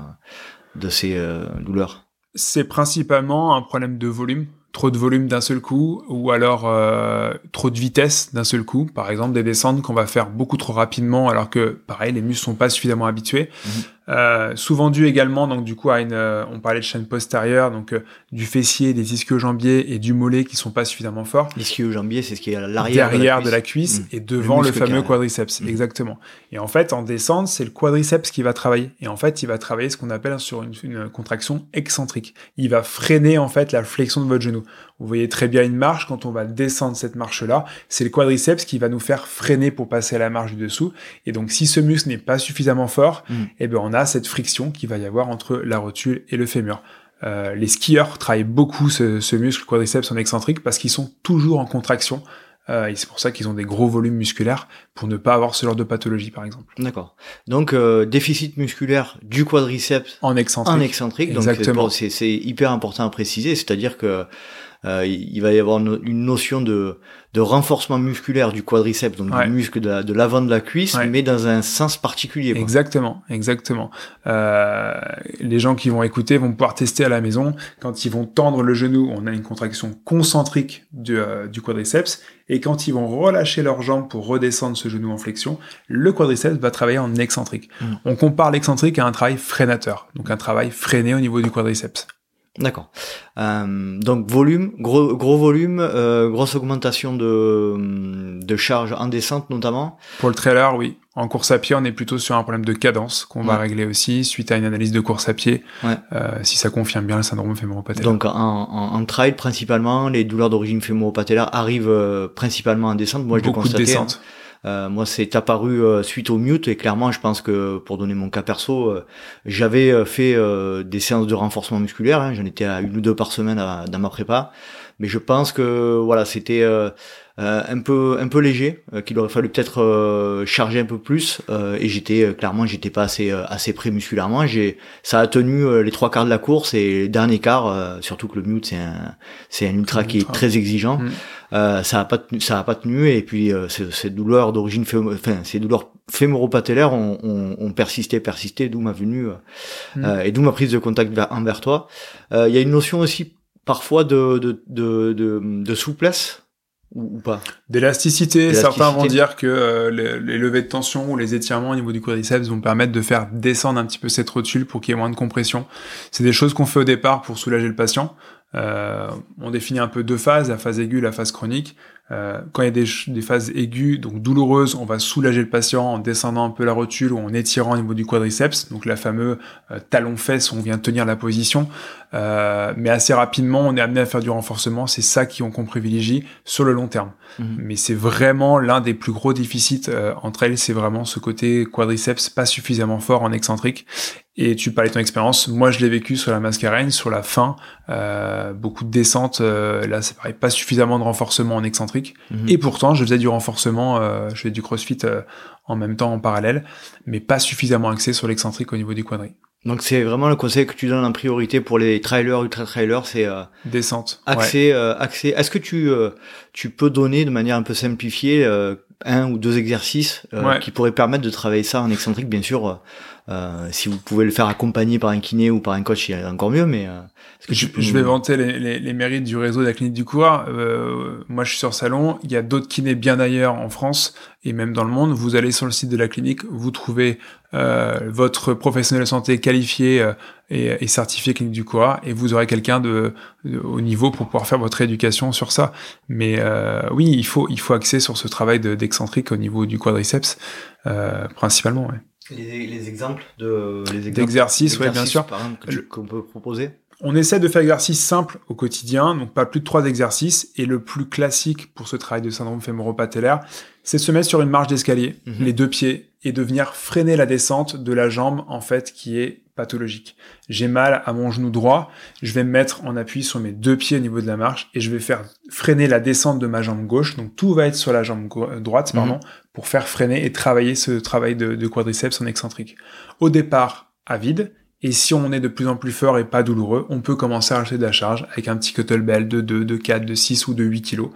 de ces douleurs? C'est principalement un problème de volume trop de volume d'un seul coup ou alors euh, trop de vitesse d'un seul coup. Par exemple, des descentes qu'on va faire beaucoup trop rapidement alors que, pareil, les muscles sont pas suffisamment habitués. Mhm. Euh, souvent dû également, donc du coup, à une, euh, on parlait de chaîne postérieure, donc du fessier, des ischio-jambiers et du mollet qui sont pas suffisamment forts. L'ischio-jambier, c'est ce qui est à l'arrière de, la cuisse, mhm. et devant le, fameux quadriceps, mhm. exactement. Et en fait, en descente, c'est le quadriceps qui va travailler. Et en fait, il va travailler ce qu'on appelle sur une, une contraction excentrique. Il va freiner en fait la flexion de votre genou. Vous voyez très bien une marche, quand on va descendre cette marche-là, c'est le quadriceps qui va nous faire freiner pour passer à la marche du dessous. Et donc si ce muscle n'est pas suffisamment fort, mm. eh bien on a cette friction qui va y avoir entre la rotule et le fémur. Euh, les skieurs travaillent beaucoup ce, ce muscle quadriceps en excentrique parce qu'ils sont toujours en contraction euh, et c'est pour ça qu'ils ont des gros volumes musculaires pour ne pas avoir ce genre de pathologie, par exemple. D'accord. Donc euh, déficit musculaire du quadriceps en excentrique. En excentrique. Exactement. c'est hyper important à préciser, c'est-à-dire que euh, il va y avoir une notion de, de renforcement musculaire du quadriceps, donc du muscle de l'avant de, la cuisse, mais dans un sens particulier. Quoi. Exactement, exactement. Euh, les gens qui vont écouter vont pouvoir tester à la maison. Quand ils vont tendre le genou, on a une contraction concentrique du, euh, du quadriceps, et quand ils vont relâcher leurs jambes pour redescendre ce genou en flexion, le quadriceps va travailler en excentrique. Mm. On compare l'excentrique à un travail freinateur, donc un travail freiné au niveau du quadriceps. D'accord. Euh, donc volume, gros, gros volume, euh, grosse augmentation de, de charge en descente notamment. Pour le trailer, oui. En course à pied, on est plutôt sur un problème de cadence qu'on va régler aussi suite à une analyse de course à pied, ouais. euh, si ça confirme bien le syndrome fémoro-patellaire. Donc en, en, en, trail principalement, les douleurs d'origine fémoro-patellaire arrivent euh, principalement en descente. Moi, je Beaucoup de descente. Hein. Euh, moi, c'est apparu euh, suite au mute et clairement, je pense que pour donner mon cas perso, euh, j'avais fait des séances de renforcement musculaire. Hein, J'en étais à une ou deux par semaine dans ma prépa, mais je pense que voilà, c'était euh, un peu un peu léger, euh, qu'il aurait fallu peut-être euh, charger un peu plus. et j'étais clairement j'étais pas assez assez prêt musculairement. J'ai ça a tenu les trois quarts de la course et le dernier quart, surtout que le mute c'est un c'est un ultra qui est très exigeant. Mm. ça a pas tenu, ça a pas tenu et puis ces douleurs d'origine enfin ces douleurs fémoro-patellaires ont, ont, ont, persisté persisté d'où ma venue mm. et d'où ma prise de contact envers toi. Il y a une notion aussi parfois de, de, de, de, de souplesse ou, pas? D'élasticité, certains vont dire que euh, les, levées de tension ou les étirements au niveau du quadriceps vont permettre de faire descendre un petit peu cette rotule pour qu'il y ait moins de compression. C'est des choses qu'on fait au départ pour soulager le patient. Euh, on définit un peu deux phases, la phase aiguë, la phase chronique. Euh, quand il y a des, des, phases aiguës, donc douloureuses, on va soulager le patient en descendant un peu la rotule ou en étirant au niveau du quadriceps, donc la fameuse euh, talon-fesse où on vient tenir la position. Euh, mais assez rapidement, on est amené à faire du renforcement. C'est ça qu'on privilégie sur le long terme. Mhm. Mais c'est vraiment l'un des plus gros déficits euh, entre elles, c'est vraiment ce côté quadriceps pas suffisamment fort en excentrique. Et tu parlais de ton expérience. Moi, je l'ai vécu sur la mascarène, sur la fin, euh, beaucoup de descentes. Euh, là, c'est pareil, pas suffisamment de renforcement en excentrique. Mhm. Et pourtant, je faisais du renforcement, euh, je faisais du CrossFit euh, en même temps en parallèle, mais pas suffisamment axé sur l'excentrique au niveau du quadri. Donc c'est vraiment le conseil que tu donnes en priorité pour les trailers, ultra trailers, c'est euh, descente. Accès, euh, accès. Est-ce que tu euh, tu peux donner de manière un peu simplifiée un ou deux exercices qui pourraient permettre de travailler ça en excentrique, bien sûr. Si vous pouvez le faire accompagné par un kiné ou par un coach, il y a encore mieux. Mais je, je, vais vanter les, les, les, mérites du réseau de la clinique du coureur. Euh, moi, je suis sur Salon. Il y a d'autres kinés bien ailleurs en France et même dans le monde. Vous allez sur le site de la clinique, vous trouvez euh, votre professionnel de santé qualifié euh, et, et, certifié clinique du coureur et vous aurez quelqu'un de, au niveau pour pouvoir faire votre éducation sur ça. Mais euh, oui, il faut il faut axer sur ce travail d'excentrique au niveau du quadriceps euh, principalement. Ouais. Les, les, exemples de les d'exercices, ouais, bien sûr, qu'on peut proposer. On essaie de faire exercices simples au quotidien, donc pas plus de trois exercices. Et le plus classique pour ce travail de syndrome fémoro-patellaire, c'est de se mettre sur une marche d'escalier, mhm. les deux pieds, et de venir freiner la descente de la jambe, en fait, qui est pathologique. J'ai mal à mon genou droit, je vais me mettre en appui sur mes deux pieds au niveau de la marche, et je vais faire freiner la descente de ma jambe gauche. Donc tout va être sur la jambe droite, pardon, mhm. Pour faire freiner et travailler ce travail de, de quadriceps en excentrique. Au départ, à vide, et si on est de plus en plus fort et pas douloureux, on peut commencer à acheter de la charge avec un petit kettlebell de 2, de 4, de 6 ou de 8 kilos.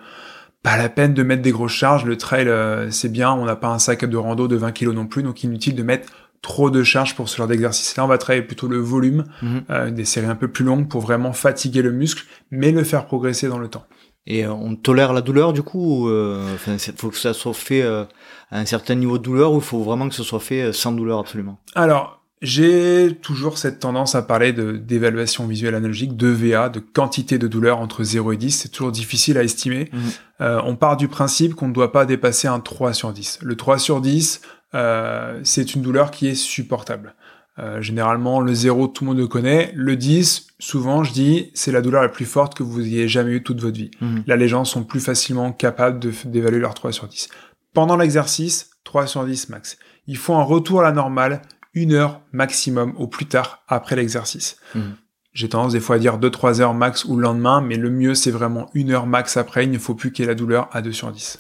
Pas la peine de mettre des grosses charges, le trail euh, c'est bien, on n'a pas un sac de rando de 20 kilos non plus, donc inutile de mettre trop de charges pour ce genre d'exercice. Là, on va travailler plutôt le volume, mhm. euh, des séries un peu plus longues pour vraiment fatiguer le muscle, mais le faire progresser dans le temps. Et euh, on tolère la douleur du coup Il faut que ça soit fait à un certain niveau de douleur ou il faut vraiment que ce soit fait sans douleur absolument? Alors, j'ai toujours cette tendance à parler de d'évaluation visuelle analogique, de VA, de quantité de douleur entre 0 et 10. C'est toujours difficile à estimer. Mhm. Euh, on part du principe qu'on ne doit pas dépasser un 3 sur 10. Le 3 sur 10, euh, c'est une douleur qui est supportable. Euh, généralement, le 0, tout le monde le connaît. Le 10, souvent, je dis, c'est la douleur la plus forte que vous ayez jamais eue toute votre vie. Mhm. Là, les gens sont plus facilement capables d'évaluer leur 3 sur 10. Pendant l'exercice, 3 sur 10 max. Il faut un retour à la normale une heure maximum au plus tard après l'exercice. Mhm. J'ai tendance des fois à dire 2-3 heures max ou le lendemain, mais le mieux c'est vraiment une heure max après, il ne faut plus qu'il y ait la douleur à 2 sur 10.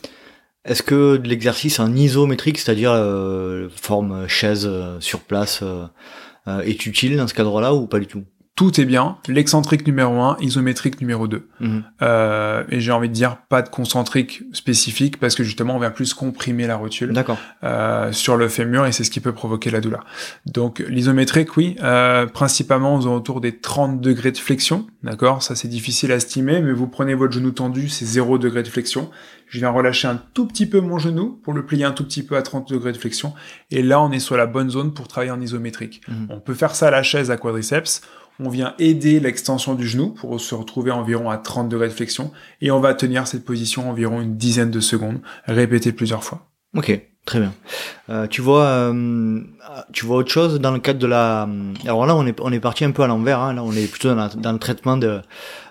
Est-ce que de l'exercice en isométrique, c'est-à-dire euh, forme chaise euh, sur place, euh, est utile dans ce cadre-là ou pas du tout? Tout est bien, l'excentrique numéro 1, isométrique numéro 2. Mhm. Euh, et j'ai envie de dire pas de concentrique spécifique parce que justement on vient plus comprimer la rotule euh, sur le fémur et c'est ce qui peut provoquer la douleur. Donc l'isométrique, oui, euh, principalement aux autour des 30 degrés de flexion, d'accord? Ça c'est difficile à estimer, mais vous prenez votre genou tendu, c'est 0 degré de flexion. Je viens relâcher un tout petit peu mon genou pour le plier un tout petit peu à 30 degrés de flexion. Et là on est sur la bonne zone pour travailler en isométrique. Mhm. On peut faire ça à la chaise à quadriceps on vient aider l'extension du genou pour se retrouver environ à 30 degrés de flexion et on va tenir cette position environ une dizaine de secondes, répéter plusieurs fois. Ok, très bien. Euh, tu vois, euh, tu vois autre chose dans le cadre de la. Alors là, on est on est parti un peu à l'envers. Hein. Là, on est plutôt dans, dans le traitement de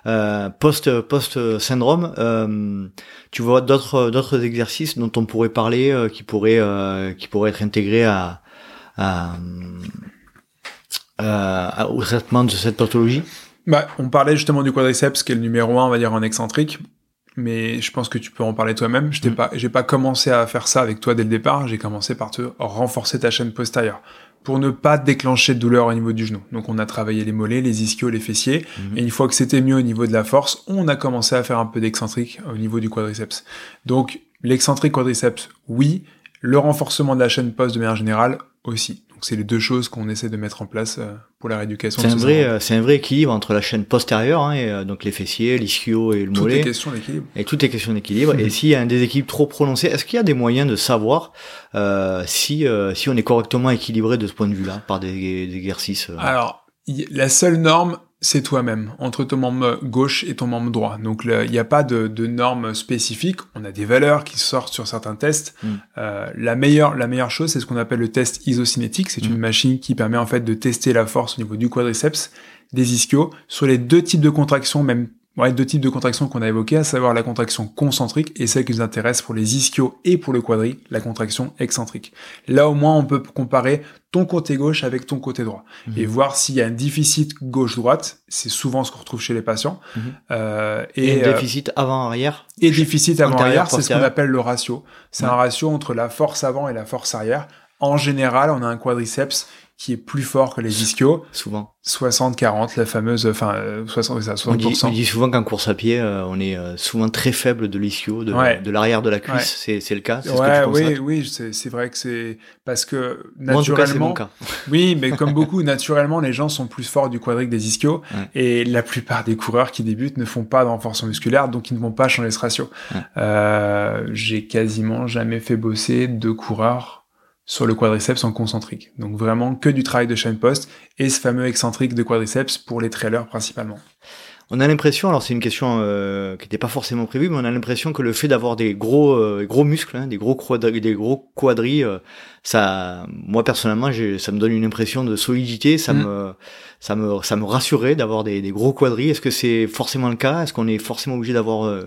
euh, post post syndrome. Euh, tu vois d'autres d'autres exercices dont on pourrait parler, euh, qui pourraient euh, qui pourraient être intégrés à, à, à, au traitement de cette pathologie? Bah, on parlait justement du quadriceps, qui est le numéro un, on va dire en excentrique mais je pense que tu peux en parler toi-même. Je n'ai mm. pas, j'ai pas commencé à faire ça avec toi dès le départ. J'ai commencé par te renforcer ta chaîne postérieure pour ne pas déclencher de douleur au niveau du genou. Donc on a travaillé les mollets, les ischios, les fessiers, mm-hmm. et une fois que c'était mieux au niveau de la force, on a commencé à faire un peu d'excentrique au niveau du quadriceps. Donc l'excentrique quadriceps, oui. Le renforcement de la chaîne post de manière générale aussi. Donc c'est les deux choses qu'on essaie de mettre en place euh, pour la rééducation. C'est un vrai, euh, c'est un vrai équilibre entre la chaîne postérieure, hein, et, euh, donc les fessiers, l'ischio et le mollet. Tout est question d'équilibre. Et tout est question d'équilibre. Et s'il y a un déséquilibre trop prononcé, est-ce qu'il y a des moyens de savoir si si on est correctement équilibré de ce point de vue-là par des, des exercices Alors la seule norme, c'est toi-même, entre ton membre gauche et ton membre droit. Donc il n'y a pas de, de normes spécifiques. On a des valeurs qui sortent sur certains tests. Mm. Euh, la meilleure, la meilleure chose, c'est ce qu'on appelle le test isocinétique. C'est une mm. machine qui permet en fait de tester la force au niveau du quadriceps, des ischios, sur les deux types de contractions, même Ouais, deux types de contractions qu'on a évoquées, à savoir la contraction concentrique et celle qui nous intéresse pour les ischios et pour le quadri, la contraction excentrique. Là, au moins, on peut comparer ton côté gauche avec ton côté droit mhm. et voir s'il y a un déficit gauche-droite. C'est souvent ce qu'on retrouve chez les patients. Mhm. Euh, et, un euh, déficit avant-arrière. Et déficit avant-arrière, c'est ce qu'on appelle le ratio. C'est un ratio entre la force avant et la force arrière. En général, on a un quadriceps qui est plus fort que les ischios. Souvent. 60-40, la fameuse, enfin, 60, euh, 60%. On dit, on dit souvent qu'en course à pied, euh, on est euh, souvent très faible de l'ischio, de, de l'arrière de la cuisse. C'est, c'est le cas. C'est ouais, oui, oui, c'est, c'est vrai que c'est parce que naturellement. cas, oui, mais comme beaucoup, naturellement, les gens sont plus forts du quadrique des ischios et la plupart des coureurs qui débutent ne font pas de renforcement musculaire, donc ils ne vont pas changer ce ratio. Euh, j'ai quasiment jamais fait bosser de coureurs sur le quadriceps en concentrique. Donc vraiment que du travail de chaîne poste et ce fameux excentrique de quadriceps pour les trailers principalement. On a l'impression, alors c'est une question euh, qui n'était pas forcément prévue, mais on a l'impression que le fait d'avoir des gros euh, gros muscles, hein, des gros quadris, des gros quadris, euh, ça, moi personnellement, ça me donne une impression de solidité, ça mm. me ça me ça me rassurait d'avoir des, des, gros quadris. Est-ce que c'est forcément le cas? Est-ce qu'on est forcément obligé d'avoir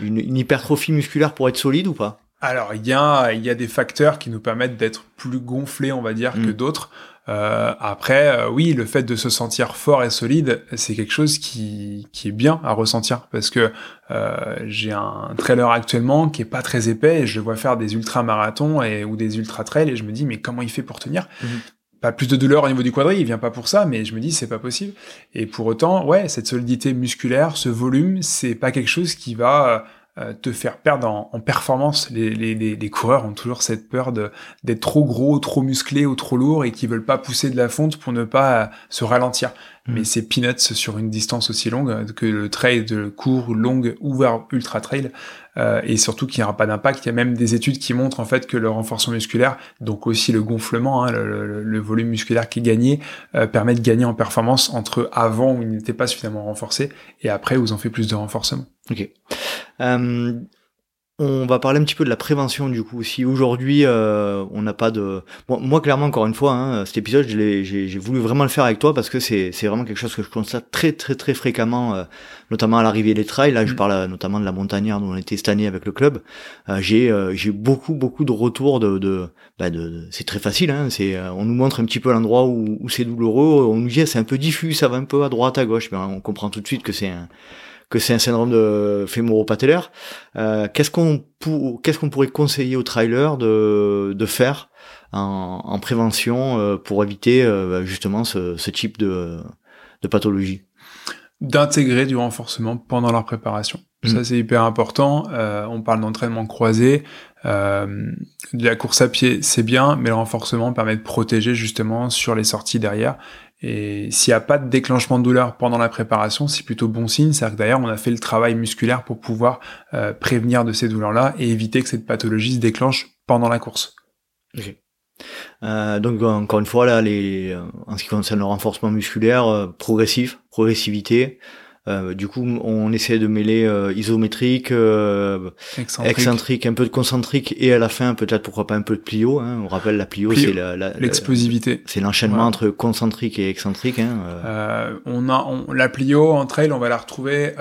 une, une hypertrophie musculaire pour être solide ou pas? Alors il y a il y a des facteurs qui nous permettent d'être plus gonflés, on va dire, que mm. d'autres. Euh, après, euh, oui, le fait de se sentir fort et solide, c'est quelque chose qui, qui est bien à ressentir parce que euh, j'ai un trailer actuellement qui est pas très épais et je le vois faire des ultra marathons et ou des ultra trails et je me dis mais comment il fait pour tenir? Mm. Pas plus de douleur au niveau du quadrille, il vient pas pour ça, mais je me dis c'est pas possible. Et pour autant, ouais, cette solidité musculaire, ce volume, c'est pas quelque chose qui va euh, te faire perdre en, en performance. Les, les, les, coureurs ont toujours cette peur de d'être trop gros, trop musclés ou trop lourds et qui veulent pas pousser de la fonte pour ne pas euh, se ralentir. Mm. Mais c'est peanuts sur une distance aussi longue euh, que le trail de court, longue ou ultra trail. Euh, et surtout qu'il n'y aura pas d'impact. Il y a même des études qui montrent en fait que le renforcement musculaire, donc aussi le gonflement, hein, le, le, volume musculaire qui est gagné, euh, permet de gagner en performance entre avant où il n'était pas suffisamment renforcé et après où vous en fait plus de renforcement. Ok. Euh, on va parler un petit peu de la prévention du coup. Si aujourd'hui euh, on n'a pas de, moi clairement encore une fois, hein, cet épisode j'ai voulu vraiment le faire avec toi parce que c'est vraiment quelque chose que je constate très très très fréquemment, euh, notamment à l'arrivée des trails. Là, je mm. parle euh, notamment de la montagnère dont on était cette année avec le club. j'ai j'ai beaucoup beaucoup de retours de de, bah de c'est très facile. Hein, c'est on nous montre un petit peu l'endroit où, où c'est douloureux. On nous dit c'est un peu diffus, ça va un peu à droite à gauche, mais on comprend tout de suite que c'est un que c'est un syndrome de fémoro-patellaire. Euh, qu'est-ce qu'on qu'est-ce qu'on pourrait conseiller aux trailers de, de faire en, en prévention euh, pour éviter euh, justement ce, ce, type de, de pathologie? D'intégrer du renforcement pendant leur préparation. Mmh. Ça c'est hyper important. Euh, on parle d'entraînement croisé. Euh, de la course à pied, c'est bien, mais le renforcement permet de protéger justement sur les sorties derrière. Et s'il n'y a pas de déclenchement de douleur pendant la préparation, c'est plutôt bon signe. C'est-à-dire que d'ailleurs, on a fait le travail musculaire pour pouvoir euh, prévenir de ces douleurs-là et éviter que cette pathologie se déclenche pendant la course. donc encore une fois là, les, en ce qui concerne le renforcement musculaire, progressif, progressivité, euh, du coup, on essaie de mêler euh, isométrique, euh, excentrique. un peu de concentrique et à la fin peut-être pourquoi pas un peu de plio. Hein. On rappelle la plio, c'est l'explosivité. c'est l'enchaînement entre concentrique et excentrique. Hein. on a la plio en trail, on va la retrouver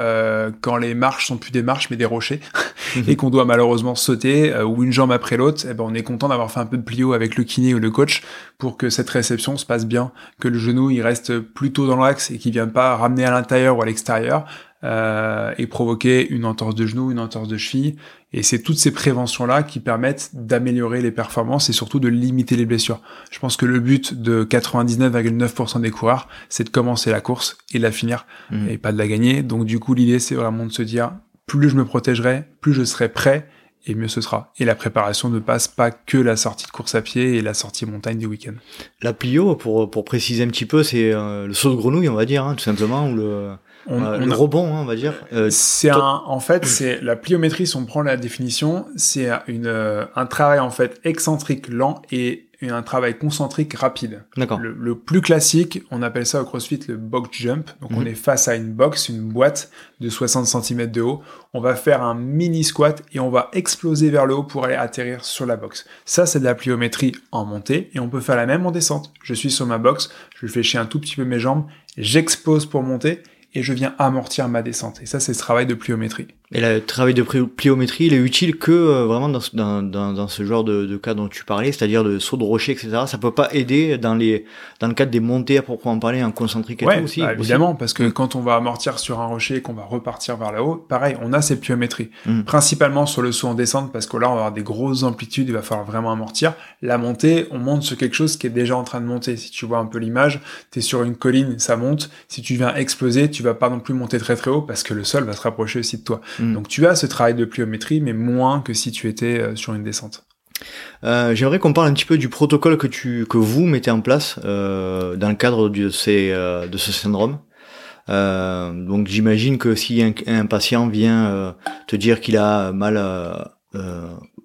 quand les marches sont plus des marches mais des rochers et qu'on doit malheureusement sauter ou une jambe après l'autre. Eh ben on est content d'avoir fait un peu de plio avec le kiné ou le coach pour que cette réception se passe bien, que le genou il reste plutôt dans l'axe et qu'il vienne pas ramener à l'intérieur ou à l'extérieur euh, et provoquer une entorse de genou, une entorse de cheville. Et c'est toutes ces préventions-là qui permettent d'améliorer les performances et surtout de limiter les blessures. Je pense que le but de 99,9% des coureurs, c'est de commencer la course et de la finir mmh. et pas de la gagner. Donc du coup, l'idée, c'est vraiment de se dire, plus je me protégerai, plus je serai prêt et mieux ce sera. Et la préparation ne passe pas que la sortie de course à pied et la sortie montagne du week-end. La plio, pour, pour préciser un petit peu, c'est euh, le saut de grenouille, on va dire, hein, tout simplement, ou le on, euh, le rebond, hein, on va dire. Euh, c'est un, en fait, c'est la pliométrie. Si on prend la définition, c'est une euh, un travail en fait excentrique lent et un travail concentrique rapide. D'accord. Le, plus classique, on appelle ça au CrossFit le box jump. Donc on mhm. est face à une box, une boîte de 60 cm de haut. On va faire un mini squat et on va exploser vers le haut pour aller atterrir sur la box. Ça, c'est de la pliométrie en montée et on peut faire la même en descente. Je suis sur ma box, je fais chier un tout petit peu mes jambes, j'expose pour monter et je viens amortir ma descente. Et ça, c'est ce travail de pliométrie. Et le travail de pliométrie, il est utile que euh, vraiment dans, dans, dans, dans, ce genre de, de, cas dont tu parlais, c'est-à-dire de saut de rocher, etc. Ça peut pas aider dans les dans le cadre des montées à proprement parler en concentrique et tout aussi. Bah, évidemment, parce que mm. quand on va amortir sur un rocher et qu'on va repartir vers là-haut, pareil, on a cette pliométrie. Mm. Principalement sur le saut en descente, parce que là, on va avoir des grosses amplitudes, il va falloir vraiment amortir. La montée, on monte sur quelque chose qui est déjà en train de monter. Si tu vois un peu l'image, tu es sur une colline, ça monte. Si tu viens exploser, tu vas pas non plus monter très très haut parce que le sol va se rapprocher aussi de toi. Mm. Donc tu as ce travail de pliométrie, mais moins que si tu étais euh, sur une descente. Euh, j'aimerais qu'on parle un petit peu du protocole que tu que vous mettez en place euh, dans le cadre de ces de ce syndrome. donc j'imagine que si un, patient vient te dire qu'il a mal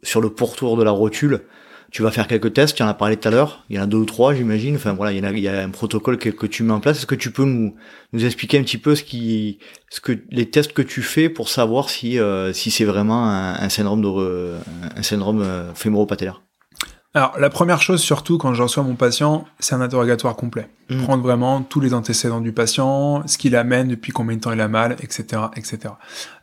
sur le pourtour de la rotule, tu vas faire quelques tests, tu en as parlé tout à l'heure, il y en a deux ou trois j'imagine, enfin voilà, il y, a, il y a un protocole que, que tu mets en place, est-ce que tu peux nous, nous expliquer un petit peu ce qui, ce que, les tests que tu fais pour savoir si, euh, si c'est vraiment un, syndrome de, un syndrome euh, fémoro-patellaire? Alors, la première chose, surtout quand je reçois mon patient, c'est un interrogatoire complet. Mmh. Prendre vraiment tous les antécédents du patient, ce qu'il amène, depuis combien de temps il a mal, etc., etc.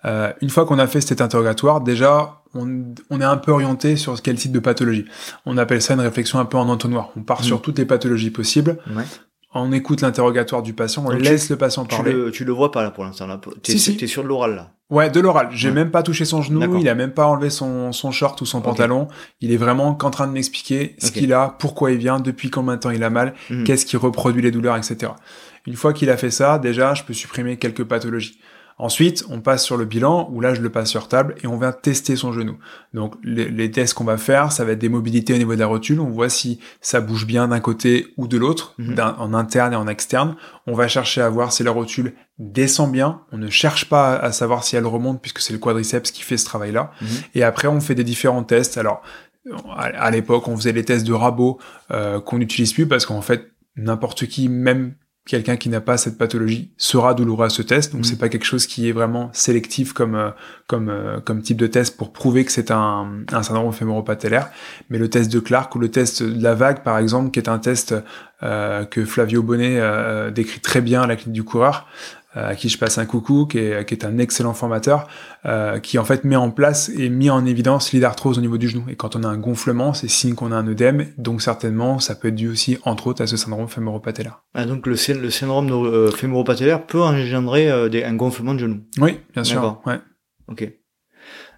Euh, une fois qu'on a fait cet interrogatoire, déjà, on, est un peu orienté sur quel type de pathologie. On appelle ça une réflexion un peu en entonnoir. On part mm. sur toutes les pathologies possibles. On écoute l'interrogatoire du patient, on laisse le patient parler. Tu le, tu le vois pas là pour l'instant. T'es si, si. sur de l'oral là. Ouais, de l'oral. J'ai même pas touché son genou, il a même pas enlevé son, son short ou son pantalon. Il est vraiment qu'en train de m'expliquer ce qu'il a, pourquoi il vient, depuis combien de temps il a mal, mm. qu'est-ce qui reproduit les douleurs, etc. Une fois qu'il a fait ça, déjà, je peux supprimer quelques pathologies. Ensuite, on passe sur le bilan, où là, je le passe sur table et on vient tester son genou. Donc, les, tests qu'on va faire, ça va être des mobilités au niveau de la rotule. On voit si ça bouge bien d'un côté ou de l'autre, mhm. en interne et en externe. On va chercher à voir si la rotule descend bien. On ne cherche pas à savoir si elle remonte, puisque c'est le quadriceps qui fait ce travail-là. Mhm. Et après, on fait des différents tests. Alors, à l'époque, on faisait les tests de rabot euh, qu'on n'utilise plus parce qu'en fait, n'importe qui, même quelqu'un qui n'a pas cette pathologie sera douloureux à ce test. Donc mm. c'est pas quelque chose qui est vraiment sélectif comme euh, comme euh, comme type de test pour prouver que c'est un, un syndrome fémoro-patellaire. Mais le test de Clark ou le test de la vague par exemple, qui est un test euh, que Flavio Bonnet décrit très bien à la clinique du coureur, à qui je passe un coucou, qui est, qui est un excellent formateur, euh, qui en fait met en place et mis en évidence l'arthrose au niveau du genou. Et quand on a un gonflement, c'est signe qu'on a un œdème, donc certainement ça peut être dû aussi entre autres à ce syndrome fémoro-patellaire. Ah, donc le, le syndrome euh, fémoro-patellaire peut engendrer euh, des, un gonflement de genou Oui, bien sûr. Ouais. Ok.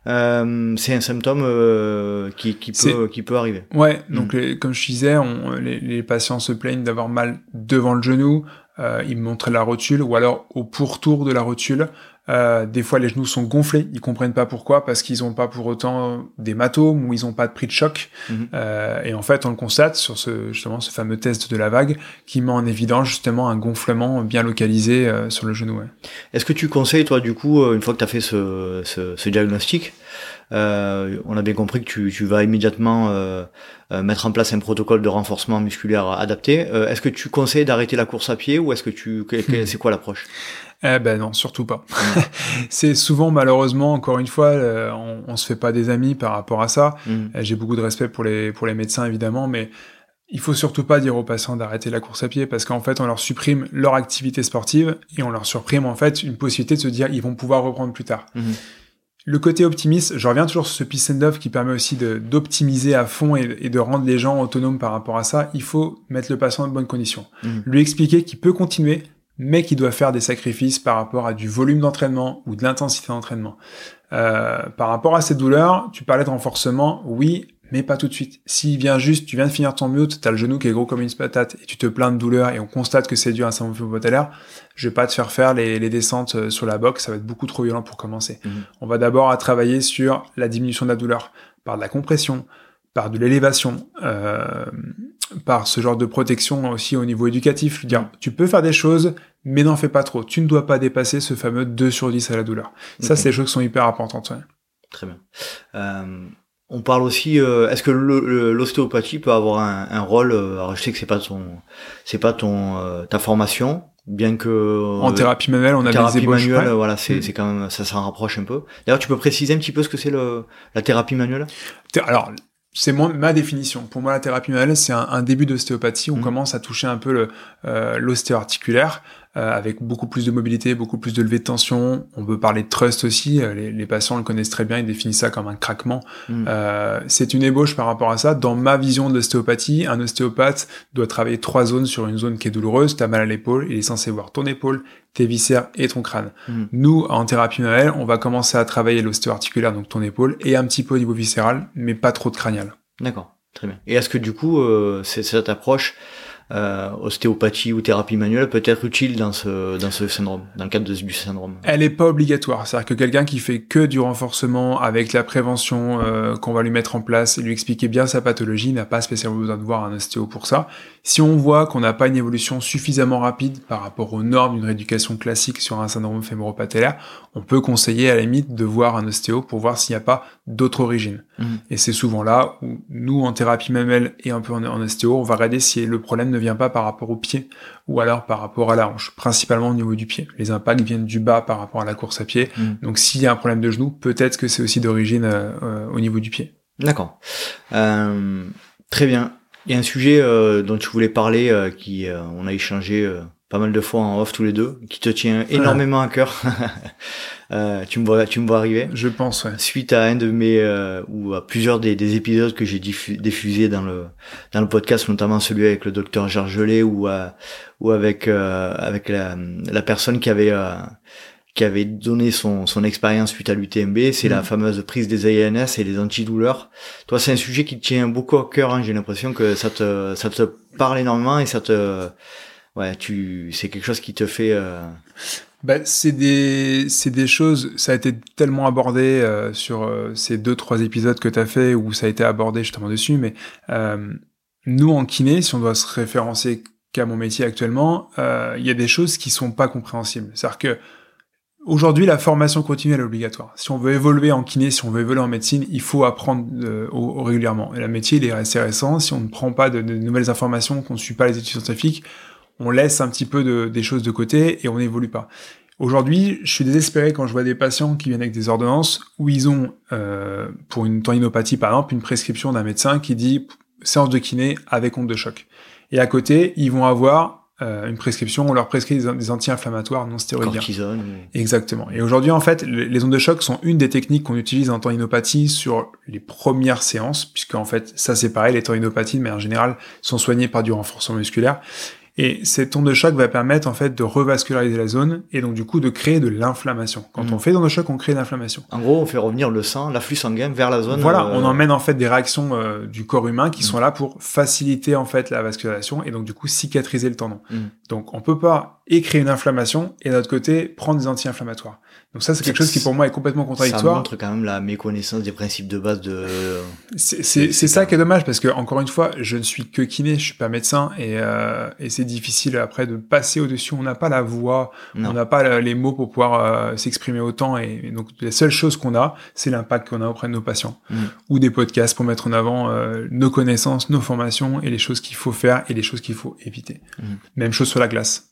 Euh, c'est un symptôme euh, qui, qui, peut, qui peut arriver. Ouais, donc mm. comme je disais, on, les, les, patients se plaignent d'avoir mal devant le genou, euh, ils montraient la rotule, ou alors au pourtour de la rotule. Euh, des fois, les genoux sont gonflés, ils comprennent pas pourquoi, parce qu'ils ont pas pour autant d'hématomes ou ils ont pas de prix de choc. Mhm. Euh, et en fait, on le constate sur ce justement ce fameux test de la vague qui met en évidence justement un gonflement bien localisé euh, sur le genou. Est-ce que tu conseilles, toi, du coup, euh, une fois que tu as fait ce, ce, ce diagnostic, on a bien compris que tu, tu vas immédiatement mettre en place un protocole de renforcement musculaire adapté. est-ce que tu conseilles d'arrêter la course à pied ou est-ce que tu, c'est quoi l'approche? Eh ben non, surtout pas. c'est souvent malheureusement, encore une fois, on, on se fait pas des amis par rapport à ça. Mm. J'ai beaucoup de respect pour les pour les médecins évidemment, mais il faut surtout pas dire aux patients d'arrêter la course à pied parce qu'en fait on leur supprime leur activité sportive et on leur supprime en fait une possibilité de se dire ils vont pouvoir reprendre plus tard. Mhm. Le côté optimiste, je reviens toujours sur ce peace and love qui permet aussi d'optimiser à fond et, de rendre les gens autonomes par rapport à ça. Il faut mettre le patient dans de bonnes conditions. Mhm. Lui expliquer qu'il peut continuer, mais qu'il doit faire des sacrifices par rapport à du volume d'entraînement ou de l'intensité d'entraînement. Euh, par rapport à cette douleur, tu parlais de renforcement, oui, mais pas tout de suite. S'il vient juste, tu viens de finir ton mute, t'as le genou qui est gros comme une patate et tu te plains de douleur et on constate que c'est dû à un syndrome l'air, je vais pas te faire faire les, les, descentes euh, sur la boxe, ça va être beaucoup trop violent pour commencer. Mhm. On va d'abord à travailler sur la diminution de la douleur par de la compression, par de l'élévation, euh, par ce genre de protection aussi au niveau éducatif. Dire, tu peux faire des choses, mais n'en fais pas trop. Tu ne dois pas dépasser ce fameux 2 sur 10 à la douleur. Ça, c'est des choses qui sont hyper importantes. Très bien. Euh, on parle aussi, euh, est-ce que l'ostéopathie peut avoir un, rôle euh, Alors je sais que c'est pas ton, c'est pas ton euh, ta formation, bien que en thérapie manuelle, on a thérapie des manuelle, voilà, c'est mm. c'est quand même ça s'en rapproche un peu. D'ailleurs, tu peux préciser un petit peu ce que c'est le la thérapie manuelle? Alors c'est ma définition. Pour moi, la thérapie manuelle, c'est un, début d'ostéopathie. On mm. commence à toucher un peu l'ostéo-articulaire. Euh, avec beaucoup plus de mobilité, beaucoup plus de levée de tension. On peut parler de trust aussi. Euh, les, les, patients le connaissent très bien. Ils définissent ça comme un craquement. Mm. Euh, c'est une ébauche par rapport à ça. Dans ma vision de l'ostéopathie, un ostéopathe doit travailler trois zones sur une zone qui est douloureuse. T'as mal à l'épaule. Il est censé voir ton épaule, tes viscères et ton crâne. Mm. Nous, en thérapie manuelle, on va commencer à travailler l'ostéo-articulaire, donc ton épaule, et un petit peu au niveau viscéral, mais pas trop de crânial. D'accord. Très bien. Et est-ce que du coup, euh, c'est cette approche euh, ostéopathie ou thérapie manuelle peut être utile dans ce, dans ce syndrome, dans le cadre de, du syndrome Elle n'est pas obligatoire. C'est-à-dire que quelqu'un qui fait que du renforcement avec la prévention euh, qu'on va lui mettre en place et lui expliquer bien sa pathologie n'a pas spécialement besoin de voir un ostéo pour ça. Si on voit qu'on n'a pas une évolution suffisamment rapide par rapport aux normes d'une rééducation classique sur un syndrome fémoro-patellaire, on peut conseiller à la limite de voir un ostéo pour voir s'il n'y a pas d'autres origines. Mmh. Et c'est souvent là où nous, en thérapie manuelle et un peu en, en ostéo, on va regarder si le problème ne vient pas par rapport au pied ou alors par rapport à la hanche, principalement au niveau du pied. Les impacts viennent du bas par rapport à la course à pied. Mmh. Donc s'il y a un problème de genou, peut-être que c'est aussi d'origine euh, euh, au niveau du pied. D'accord. Euh, très bien. Il y a un sujet euh, dont tu voulais parler, euh, qui euh, on a échangé pas mal de fois en off tous les deux, qui te tient énormément à cœur. tu me vois, tu me vois arriver. Je pense. Ouais. Suite à un de mes ou à plusieurs des, des épisodes que j'ai diffusés dans le dans le podcast, notamment celui avec le docteur Gergelet ou ou avec avec la, la personne qui avait qui avait donné son, son expérience suite à l'UTMB, c'est la mm. fameuse prise des ANS et les antidouleurs. Toi, c'est un sujet qui te tient beaucoup au cœur. Hein. J'ai l'impression que ça te ça te parle énormément et ça te ouais tu c'est quelque chose qui te fait. Euh... Bah, c'est des c'est des choses. Ça a été tellement abordé euh, sur euh, ces deux trois épisodes que tu as fait où ça a été abordé justement dessus. Mais euh, nous en kiné, si on doit se référencer qu'à mon métier actuellement, il y a des choses qui sont pas compréhensibles. C'est-à-dire que Aujourd'hui, la formation continue est obligatoire. Si on veut évoluer en kiné, si on veut évoluer en médecine, il faut apprendre euh, régulièrement. Et le métier, il est assez récent. Si on ne prend pas de, nouvelles informations, qu'on ne suit pas les études scientifiques, on laisse un petit peu de, des choses de côté et on n'évolue pas. Aujourd'hui, je suis désespéré quand je vois des patients qui viennent avec des ordonnances où ils ont, euh, pour une tendinopathie par exemple, une prescription d'un médecin qui dit séance de kiné avec onde de choc. Et à côté, ils vont avoir une prescription, on leur prescrit des, anti-inflammatoires non stéroïdiens. Cortisone. Exactement. Et aujourd'hui, en fait, les ondes de choc sont une des techniques qu'on utilise en tendinopathie sur les premières séances, puisque en fait, ça c'est pareil, les tendinopathies, mais en général, sont soignées par du renforcement musculaire. Et cette onde de choc va permettre en fait de revasculariser la zone et donc du coup de créer de l'inflammation. Quand mm. on fait onde de choc, on crée de l'inflammation. En gros, on fait revenir le sang, l'afflux sanguin vers la zone. Voilà, on euh, emmène en fait des réactions euh, du corps humain qui mm. sont là pour faciliter en fait la vascularisation et donc du coup cicatriser le tendon. Mm. Donc on peut pas et créer une inflammation et d'un autre côté prendre des anti-inflammatoires. Donc ça, c'est quelque chose qui pour moi est complètement contradictoire. Ça montre quand même la méconnaissance des principes de base de. C'est ça qui est dommage parce que encore une fois, je ne suis que kiné, je suis pas médecin et, euh, et c'est difficile après de passer au-dessus. On n'a pas la voix, on n'a pas les mots pour pouvoir euh, s'exprimer autant et, donc la seule chose qu'on a, c'est l'impact qu'on a auprès de nos patients mm. ou des podcasts pour mettre en avant euh, nos connaissances, nos formations et les choses qu'il faut faire et les choses qu'il faut éviter. Mm. Même chose sur la glace.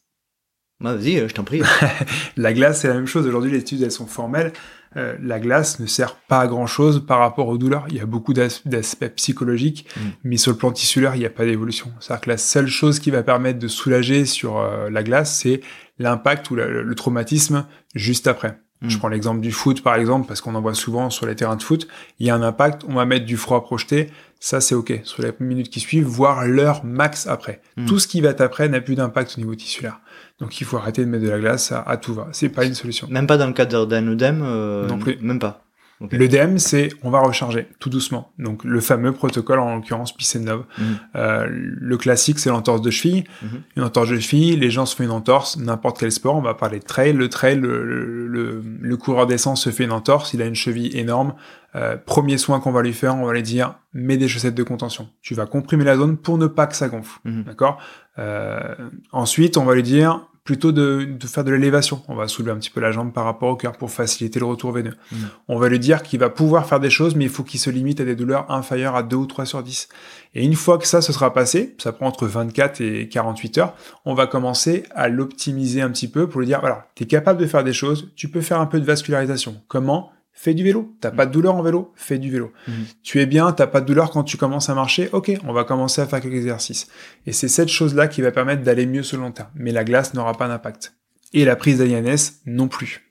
Bah, vas-y, euh, je t'en prie. la glace, c'est la même chose. Aujourd'hui, les études, elles sont formelles. Euh, la glace ne sert pas à grand chose par rapport aux douleurs. Il y a beaucoup d'aspects psychologiques, mm. mais sur le plan tissulaire, il n'y a pas d'évolution. C'est-à-dire que la seule chose qui va permettre de soulager sur euh, la glace, c'est l'impact ou le traumatisme juste après. Je mm. prends l'exemple du foot, par exemple, parce qu'on en voit souvent sur les terrains de foot. Il y a un impact, on va mettre du froid projeté. Ça, c'est OK. Sur les minutes qui suivent, voire l'heure max après. Mm. Tout ce qui va être après n'a plus d'impact au niveau tissulaire. Donc, il faut arrêter de mettre de la glace à, tout va. C'est pas une solution. Même pas dans le cadre d'un œdème euh, Non plus. Même pas. Okay. L'EDEM, c'est on va recharger tout doucement. Donc le fameux protocole, en l'occurrence Picenov. Mm. Euh, le classique, c'est l'entorse de cheville. Mm-hmm. Une entorse de cheville, les gens se font une entorse, n'importe quel sport. On va parler de trail. Le trail, le, le, le, coureur d'essence se fait une entorse. Il a une cheville énorme. Euh, premier soin qu'on va lui faire, on va lui dire mets des chaussettes de contention. Tu vas comprimer la zone pour ne pas que ça gonfle. Mm-hmm. D'accord? Euh, ensuite, on va lui dire plutôt de, de faire de l'élévation. On va soulever un petit peu la jambe par rapport au cœur pour faciliter le retour veineux. Mm. On va lui dire qu'il va pouvoir faire des choses, mais il faut qu'il se limite à des douleurs inférieures à 2 ou 3 sur 10. Et une fois que ça se sera passé, ça prend entre 24 et 48 heures, on va commencer à l'optimiser un petit peu pour lui dire, voilà, tu es capable de faire des choses, tu peux faire un peu de vascularisation. Comment? Fais du vélo. T'as pas de douleur en vélo, fais du vélo. Mhm. Tu es bien, t'as pas de douleur quand tu commences à marcher, ok, on va commencer à faire quelques exercices. Et c'est cette chose-là qui va permettre d'aller mieux sur le long terme. Mais la glace n'aura pas d'impact. Et la prise d'AINS non plus.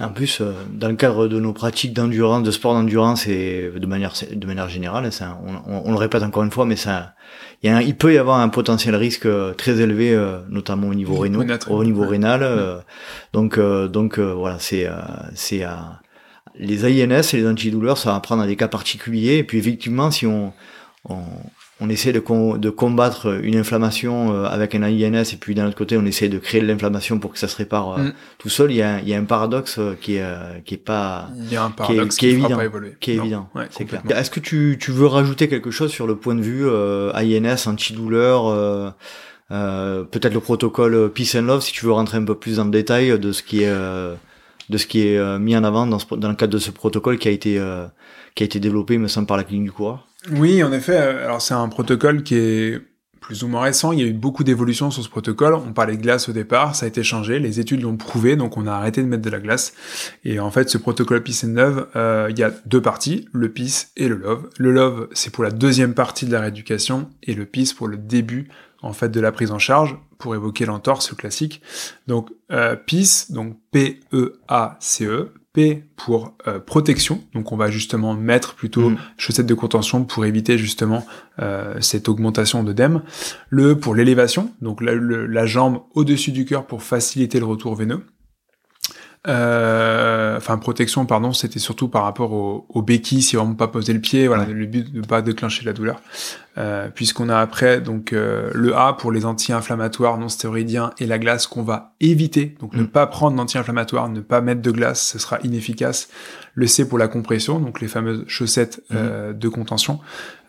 En plus, euh, dans le cadre de nos pratiques d'endurance, de sport d'endurance et de manière de manière générale, ça, on, le répète encore une fois, mais ça, il, y a il peut y avoir un potentiel risque euh, très élevé, euh, notamment au niveau rénal, au niveau rénal. donc, donc voilà, c'est c'est les AINS et les antidouleurs, ça va prendre dans des cas particuliers. Et puis effectivement, si on, on, on essaie de, de, combattre une inflammation euh, avec un AINS et puis d'un autre côté on essaie de créer de l'inflammation pour que ça se répare euh, mm. tout seul, il y, a, il y a un paradoxe euh, qui est, qui est pas... Il y a un paradoxe qui est, évident. Qui est évident, c'est clair. Est-ce que tu, tu veux rajouter quelque chose sur le point de vue euh, AINS, antidouleur euh, peut-être le protocole Peace and Love si tu veux rentrer un peu plus dans le détail de ce qui est de ce qui est euh, mis en avant dans, dans le cadre de ce protocole qui a été euh, qui a été développé, me semble, par la clinique du coureur. Oui, en effet. Euh, alors c'est un protocole qui est plus ou moins récent. Il y a eu beaucoup d'évolutions sur ce protocole. On parlait de glace au départ, ça a été changé. Les études l'ont prouvé, donc on a arrêté de mettre de la glace. Et en fait, ce protocole Peace and Love, euh, il y a deux parties, le Peace et le Love. Le Love, c'est pour la deuxième partie de la rééducation, et le Peace pour le début en fait de la prise en charge pour évoquer l'entorse classique. Donc euh, PIS, donc P-E-A-C-E, e, P pour euh, protection, donc on va justement mettre plutôt mm. chaussettes de contention pour éviter justement euh, cette augmentation d'œdème. Le E pour l'élévation, donc la jambe au-dessus du cœur pour faciliter le retour veineux. Euh, enfin protection pardon c'était surtout par rapport au, au béquilles si vraiment pas poser le pied voilà le but de pas déclencher la douleur. Euh, puisqu'on a après donc euh, le A pour les anti-inflammatoires non stéroïdiens et la glace qu'on va éviter. Donc ne mm. pas prendre d'anti-inflammatoires ne pas mettre de glace ce sera inefficace. Le C pour la compression donc les fameuses chaussettes mm. de contention.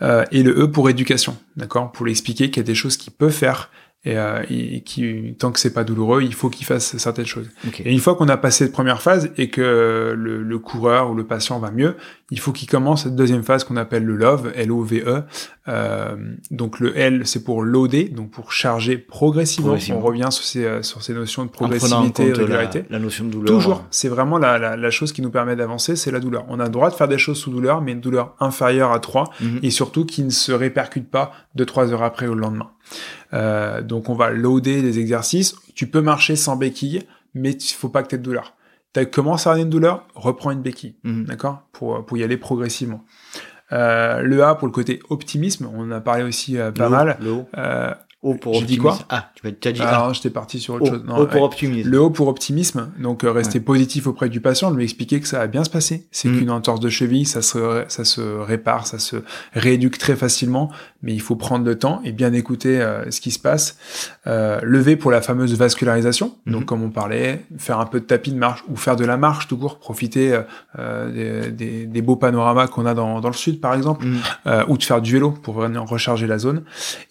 Et le E pour éducation d'accord pour l'expliquer qu'il y a des choses qui peuvent faire et, euh, qui tant que c'est pas douloureux, il faut qu'il fasse certaines choses. Et une fois qu'on a passé cette première phase et que le, le, coureur ou le patient va mieux, il faut qu'il commence cette deuxième phase qu'on appelle le LOVE, L-O-V-E. Euh, donc le L, c'est pour loader, donc pour charger progressivement. On revient sur ces, euh, sur ces notions de progressivité et de régularité. La, notion de douleur. Toujours, c'est vraiment la, la, la, chose qui nous permet d'avancer, c'est la douleur. On a le droit de faire des choses sous douleur, mais une douleur inférieure à 3, mhm. et surtout qui ne se répercute pas de 3 heures après ou le lendemain. Euh, donc on va loader les exercices. Tu peux marcher sans béquille, mais il faut pas que tu aies de douleur. Tu commences à avoir une douleur, reprends une béquille, mhm. d'accord, pour, pour y aller progressivement. Euh, le A pour le côté optimisme, on en a parlé aussi euh, pas mal. O pour optimisme. quoi Ah, tu as dit Alors, j'étais parti sur autre chose. Non, o pour optimisme. Le O pour optimisme, donc euh, rester positif auprès du patient, lui expliquer que ça va bien se passer. C'est mm. qu'une entorse de cheville, ça se, ça se répare, ça se rééduque très facilement, mais il faut prendre le temps et bien écouter euh, ce qui se passe. Euh, lever pour la fameuse vascularisation, donc mm-hmm. comme on parlait, faire un peu de tapis de marche ou faire de la marche tout court, profiter euh, des, des, beaux panoramas qu'on a dans, dans, le sud par exemple, mm. ou de faire du vélo pour vraiment recharger la zone.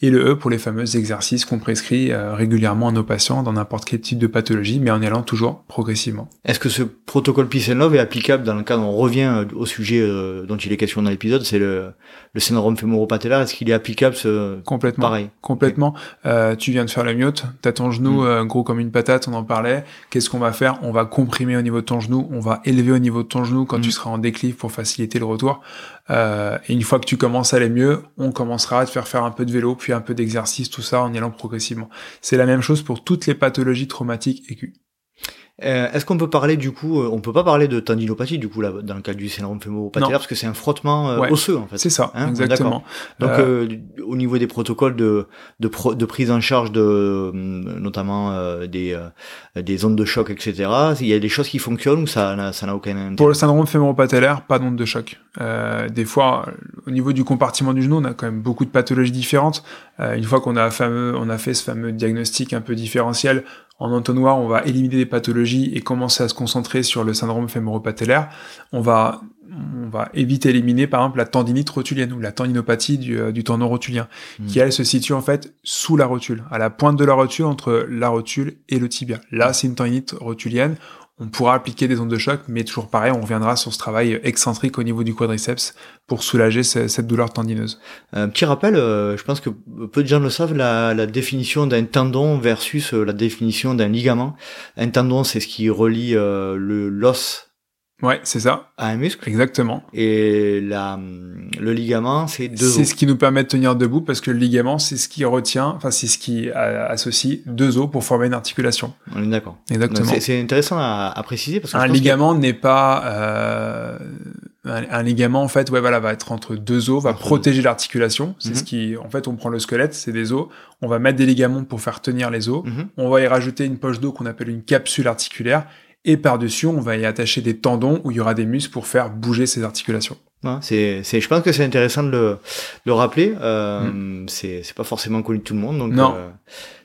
Et le E pour les fameuses exercices qu'on prescrit euh, régulièrement à nos patients dans n'importe quel type de pathologie, mais en y allant toujours progressivement. Est-ce que ce protocole Peace and Love est applicable dans le où on revient euh, au sujet euh, dont il est question dans l'épisode, c'est le, le syndrome fémoro-patellaire, est-ce qu'il est applicable ce complètement pareil? Complètement. tu viens de faire le myote, t'as ton genou mm. gros comme une patate, on en parlait. Qu'est-ce qu'on va faire? On va comprimer au niveau de ton genou, on va élever au niveau de ton genou quand mm. tu seras en déclive pour faciliter le retour. Et une fois que tu commences à aller mieux, on commencera à te faire faire un peu de vélo, puis un peu d'exercice, tout ça en y allant progressivement. C'est la même chose pour toutes les pathologies traumatiques aiguës. Euh, est-ce qu'on peut parler du coup, euh, on peut pas parler de tendinopathie du coup là dans le cas du syndrome fémoro-patellaire parce que c'est un frottement euh, osseux en fait. C'est ça, hein exactement. Donc au niveau des protocoles de de, de prise en charge de notamment des des zones de choc etc. Il y a des choses qui fonctionnent ou ça ça n'a aucun intérêt? Pour le syndrome fémoro-patellaire, pas d'onde de choc. des fois, au niveau du compartiment du genou, on a quand même beaucoup de pathologies différentes. une fois qu'on a fameux, on a fait ce fameux diagnostic un peu différentiel, en entonnoir, on va éliminer des pathologies et commencer à se concentrer sur le syndrome fémoro-patellaire. On va, on va éviter d'éliminer, par exemple, la tendinite rotulienne ou la tendinopathie du, euh, tendon rotulien, hmm. qui elle se situe en fait sous la rotule, à la pointe de la rotule entre la rotule et le tibia. Là, c'est une tendinite rotulienne on pourra appliquer des ondes de choc, mais toujours pareil, on reviendra sur ce travail excentrique au niveau du quadriceps pour soulager cette douleur tendineuse. Un petit rappel, euh, je pense que peu de gens le savent, la, définition d'un tendon versus euh, la définition d'un ligament. Un tendon, c'est ce qui relie euh, le l'os Ouais, c'est ça. À un muscle. Exactement. Et la, le ligament, c'est deux os. C'est ce qui nous permet de tenir debout parce que le ligament, c'est ce qui retient, enfin, c'est ce qui associe deux os pour former une articulation. On est d'accord. Exactement. C'est intéressant à, à, préciser parce que un ligament n'est pas euh, un, ligament en fait, ouais, voilà, va être entre deux os, va protéger l'articulation. C'est ce mhm. qui, en fait, on prend le squelette, c'est des os. On va mettre des ligaments pour faire tenir les os. Mhm. On va y rajouter une poche d'eau qu'on appelle une capsule articulaire et par-dessus, on va y attacher des tendons où il y aura des muscles pour faire bouger ces articulations. c'est, c'est, je pense que c'est intéressant de le, le rappeler. Euh, mm. c'est, c'est pas forcément connu de tout le monde, donc non. Euh,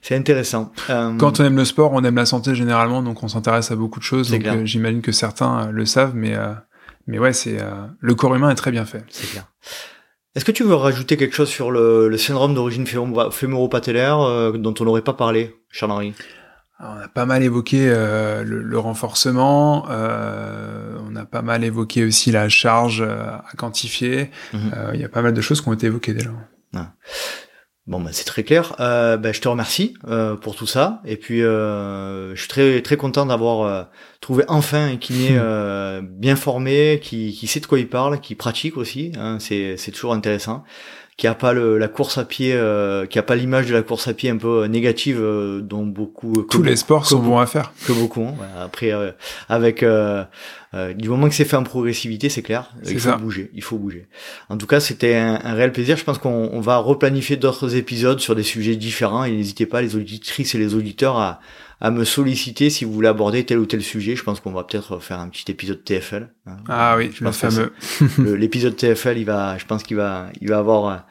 c'est intéressant. Euh, Quand on aime le sport, on aime la santé généralement, donc on s'intéresse à beaucoup de choses. Donc euh, j'imagine que certains le savent, mais mais ouais, c'est le corps humain est très bien fait. C'est clair. Est-ce que tu veux rajouter quelque chose sur le, le syndrome d'origine fémoro-patellaire dont on n'aurait pas parlé, Charles-Henri on a pas mal évoqué euh, le, renforcement, euh, on a pas mal évoqué aussi la charge euh, à quantifier. Mhm. Il y a pas mal de choses qui ont été évoquées déjà. Ah. Bon, bah, c'est très clair. Ben, je te remercie pour tout ça. Et puis, je suis très très content d'avoir trouvé enfin un kiné bien formé, qui, qui sait de quoi il parle, qui pratique aussi. Hein, c'est c'est toujours intéressant qui a pas le, la course à pied, euh, qui a pas l'image de la course à pied un peu négative euh, dont beaucoup. Tous les sports sont bons à faire. Que beaucoup. Hein. Après, euh, avec du moment que c'est fait en progressivité, c'est clair. Il faut bouger. Il faut bouger. En tout cas, c'était un, un, réel plaisir. Je pense qu'on va replanifier d'autres épisodes sur des sujets différents. Et n'hésitez pas, les auditrices et les auditeurs, à à me solliciter si vous voulez aborder tel ou tel sujet. Je pense qu'on va peut-être faire un petit épisode TFL. Hein. Ah oui, je le fameux. L'épisode TFL, il va, je pense qu'il va, il va avoir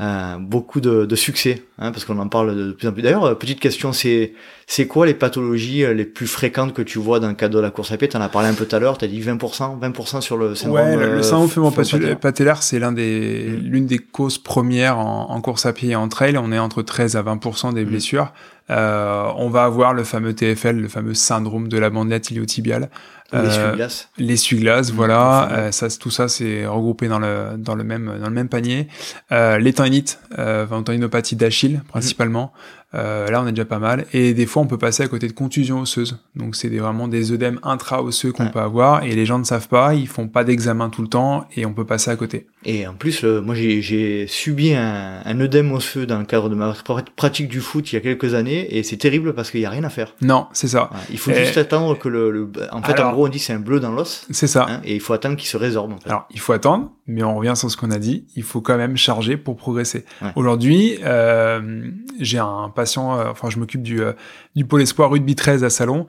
euh, beaucoup de, de succès, hein, parce qu'on en parle de plus en plus. D'ailleurs, euh, petite question, c'est c'est quoi les pathologies euh, les plus fréquentes que tu vois dans le cadre de la course à pied? T'en as parlé un peu tout à l'heure, t'as dit 20%, 20% sur le syndrome. Ouais, le, syndrome patellaire, c'est l'un des mm. l'une des causes premières en, en, course à pied et en trail. On est entre 13 à 20% des mm. blessures. Euh, on va avoir le fameux TFL, le fameux syndrome de la bandelette iliotibiale, L'essuie-glace. Euh, L'essuie-glace, voilà. Euh, ça, tout ça, c'est regroupé dans le dans le même dans le même panier. Euh, les tendinites, euh, tendinopathie d'Achille principalement. Euh, là, on est déjà pas mal. Et des fois, on peut passer à côté de contusions osseuses. Donc, c'est vraiment des œdèmes intra-osseux qu'on peut avoir. Et les gens ne savent pas, ils font pas d'examen tout le temps, et on peut passer à côté. Et en plus, moi, j'ai subi un, un œdème osseux dans le cadre de ma pratique du foot il y a quelques années, et c'est terrible parce qu'il y a rien à faire. Non, c'est ça. il faut juste attendre que le, en fait, en on dit c'est un bleu dans l'os. C'est ça. Hein, et il faut attendre qu'il se résorbe. En fait. Alors, il faut attendre, mais on revient sur ce qu'on a dit, il faut quand même charger pour progresser. Aujourd'hui, euh, j'ai un patient, euh, enfin je m'occupe du, euh, du pôle espoir rugby 13 à Salon,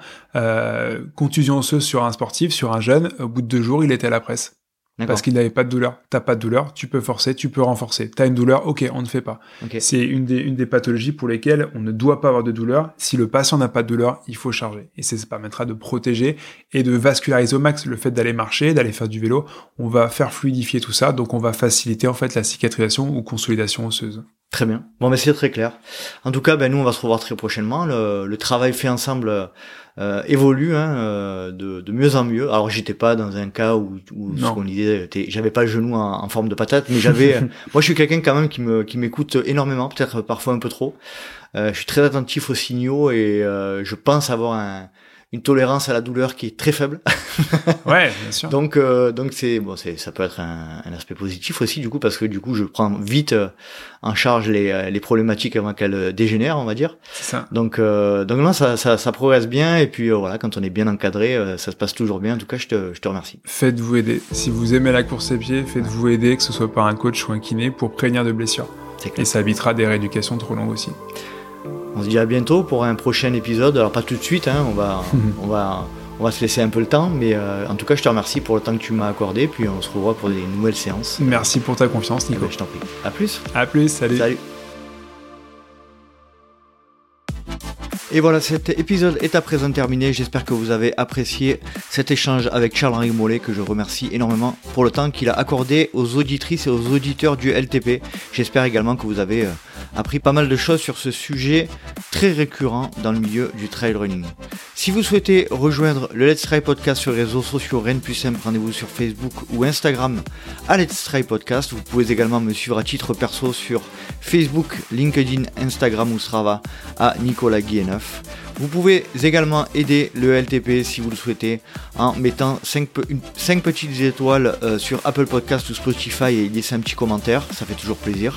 contusion osseuse sur un sportif, sur un jeune, au bout de deux jours, il était à la presse parce qu'il n'avait pas de douleur. T'as pas de douleur, tu peux forcer, tu peux renforcer. T'as une douleur, ok, on ne fait pas. C'est une des, une des pathologies pour lesquelles on ne doit pas avoir de douleur. Si le patient n'a pas de douleur, il faut charger. Et ça permettra de protéger et de vasculariser au max le fait d'aller marcher, d'aller faire du vélo. On va faire fluidifier tout ça, donc on va faciliter en fait la cicatrisation ou consolidation osseuse. Très bien. Bon, mais c'est très clair. En tout cas, ben, nous, on va se revoir très prochainement. Le, le travail fait ensemble euh, évolue hein, euh, de, de, mieux en mieux. Alors j'étais pas dans un cas où, où ce qu'on disait, j'avais pas le genou en, en, forme de patate, mais j'avais. Euh, moi, je suis quelqu'un quand même qui me qui m'écoute énormément, peut-être parfois un peu trop. Euh, je suis très attentif aux signaux et je pense avoir un une tolérance à la douleur qui est très faible. ouais, bien sûr. donc euh, donc c'est bon, c'est ça peut être un, un, aspect positif aussi du coup parce que du coup je prends vite euh, en charge les, euh, les problématiques avant qu'elles dégénèrent, on va dire. C'est ça. Donc euh, donc non, ça, ça, ça progresse bien et puis voilà, quand on est bien encadré, ça se passe toujours bien. En tout cas, je te je te remercie. Faites-vous aider. Si vous aimez la course à pied, faites-vous aider, que ce soit par un coach ou un kiné, pour prévenir de blessures. Et ça évitera des rééducations trop longues aussi. On se dit à bientôt pour un prochain épisode. Alors pas tout de suite, hein, on, va, on, va, on va se laisser un peu le temps, mais euh, en tout cas je te remercie pour le temps que tu m'as accordé, puis on se revoit pour des nouvelles séances. Merci pour ta confiance Nico. je t'en prie. A plus. À plus, salut. Salut. Et voilà, cet épisode est à présent terminé. J'espère que vous avez apprécié cet échange avec Charles-Henri Mollet, que je remercie énormément pour le temps qu'il a accordé aux auditrices et aux auditeurs du LTP. J'espère également que vous avez euh, appris pas mal de choses sur ce sujet très récurrent dans le milieu du trail running. Si vous souhaitez rejoindre le Let's Try Podcast sur les réseaux sociaux, rien de plus simple, rendez-vous sur Facebook ou Instagram à Let's Try Podcast. Vous pouvez également me suivre à titre perso sur Facebook, LinkedIn, Instagram ou Strava à Nicolas Guilleneuf. Vous pouvez également aider le LTP si vous le souhaitez en mettant 5, petites étoiles euh, sur Apple Podcast ou Spotify et laisser un petit commentaire, ça fait toujours plaisir.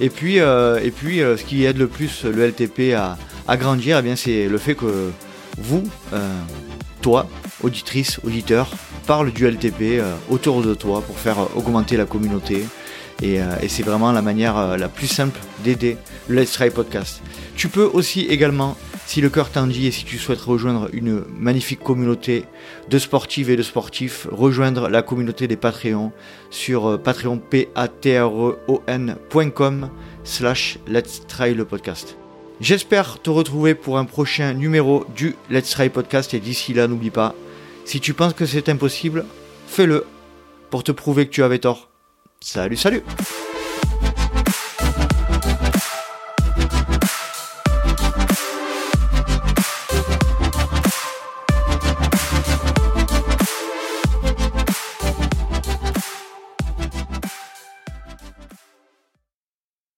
Et puis, euh, euh, ce qui aide le plus le LTP à, grandir, eh c'est le fait que vous, toi, auditrice, auditeur, parle du LTP autour de toi pour faire augmenter la communauté. Et, et c'est vraiment la manière la plus simple d'aider le Let's Try Podcast. Tu peux aussi également si le cœur t'en dit et si tu souhaites rejoindre une magnifique communauté de sportives et de sportifs, rejoindre la communauté des Patreons sur euh, patreon.com slash let's try le podcast. J'espère te retrouver pour un prochain numéro du Let's Try Podcast et d'ici là n'oublie pas, si tu penses que c'est impossible, fais-le pour te prouver que tu avais tort. Salut salut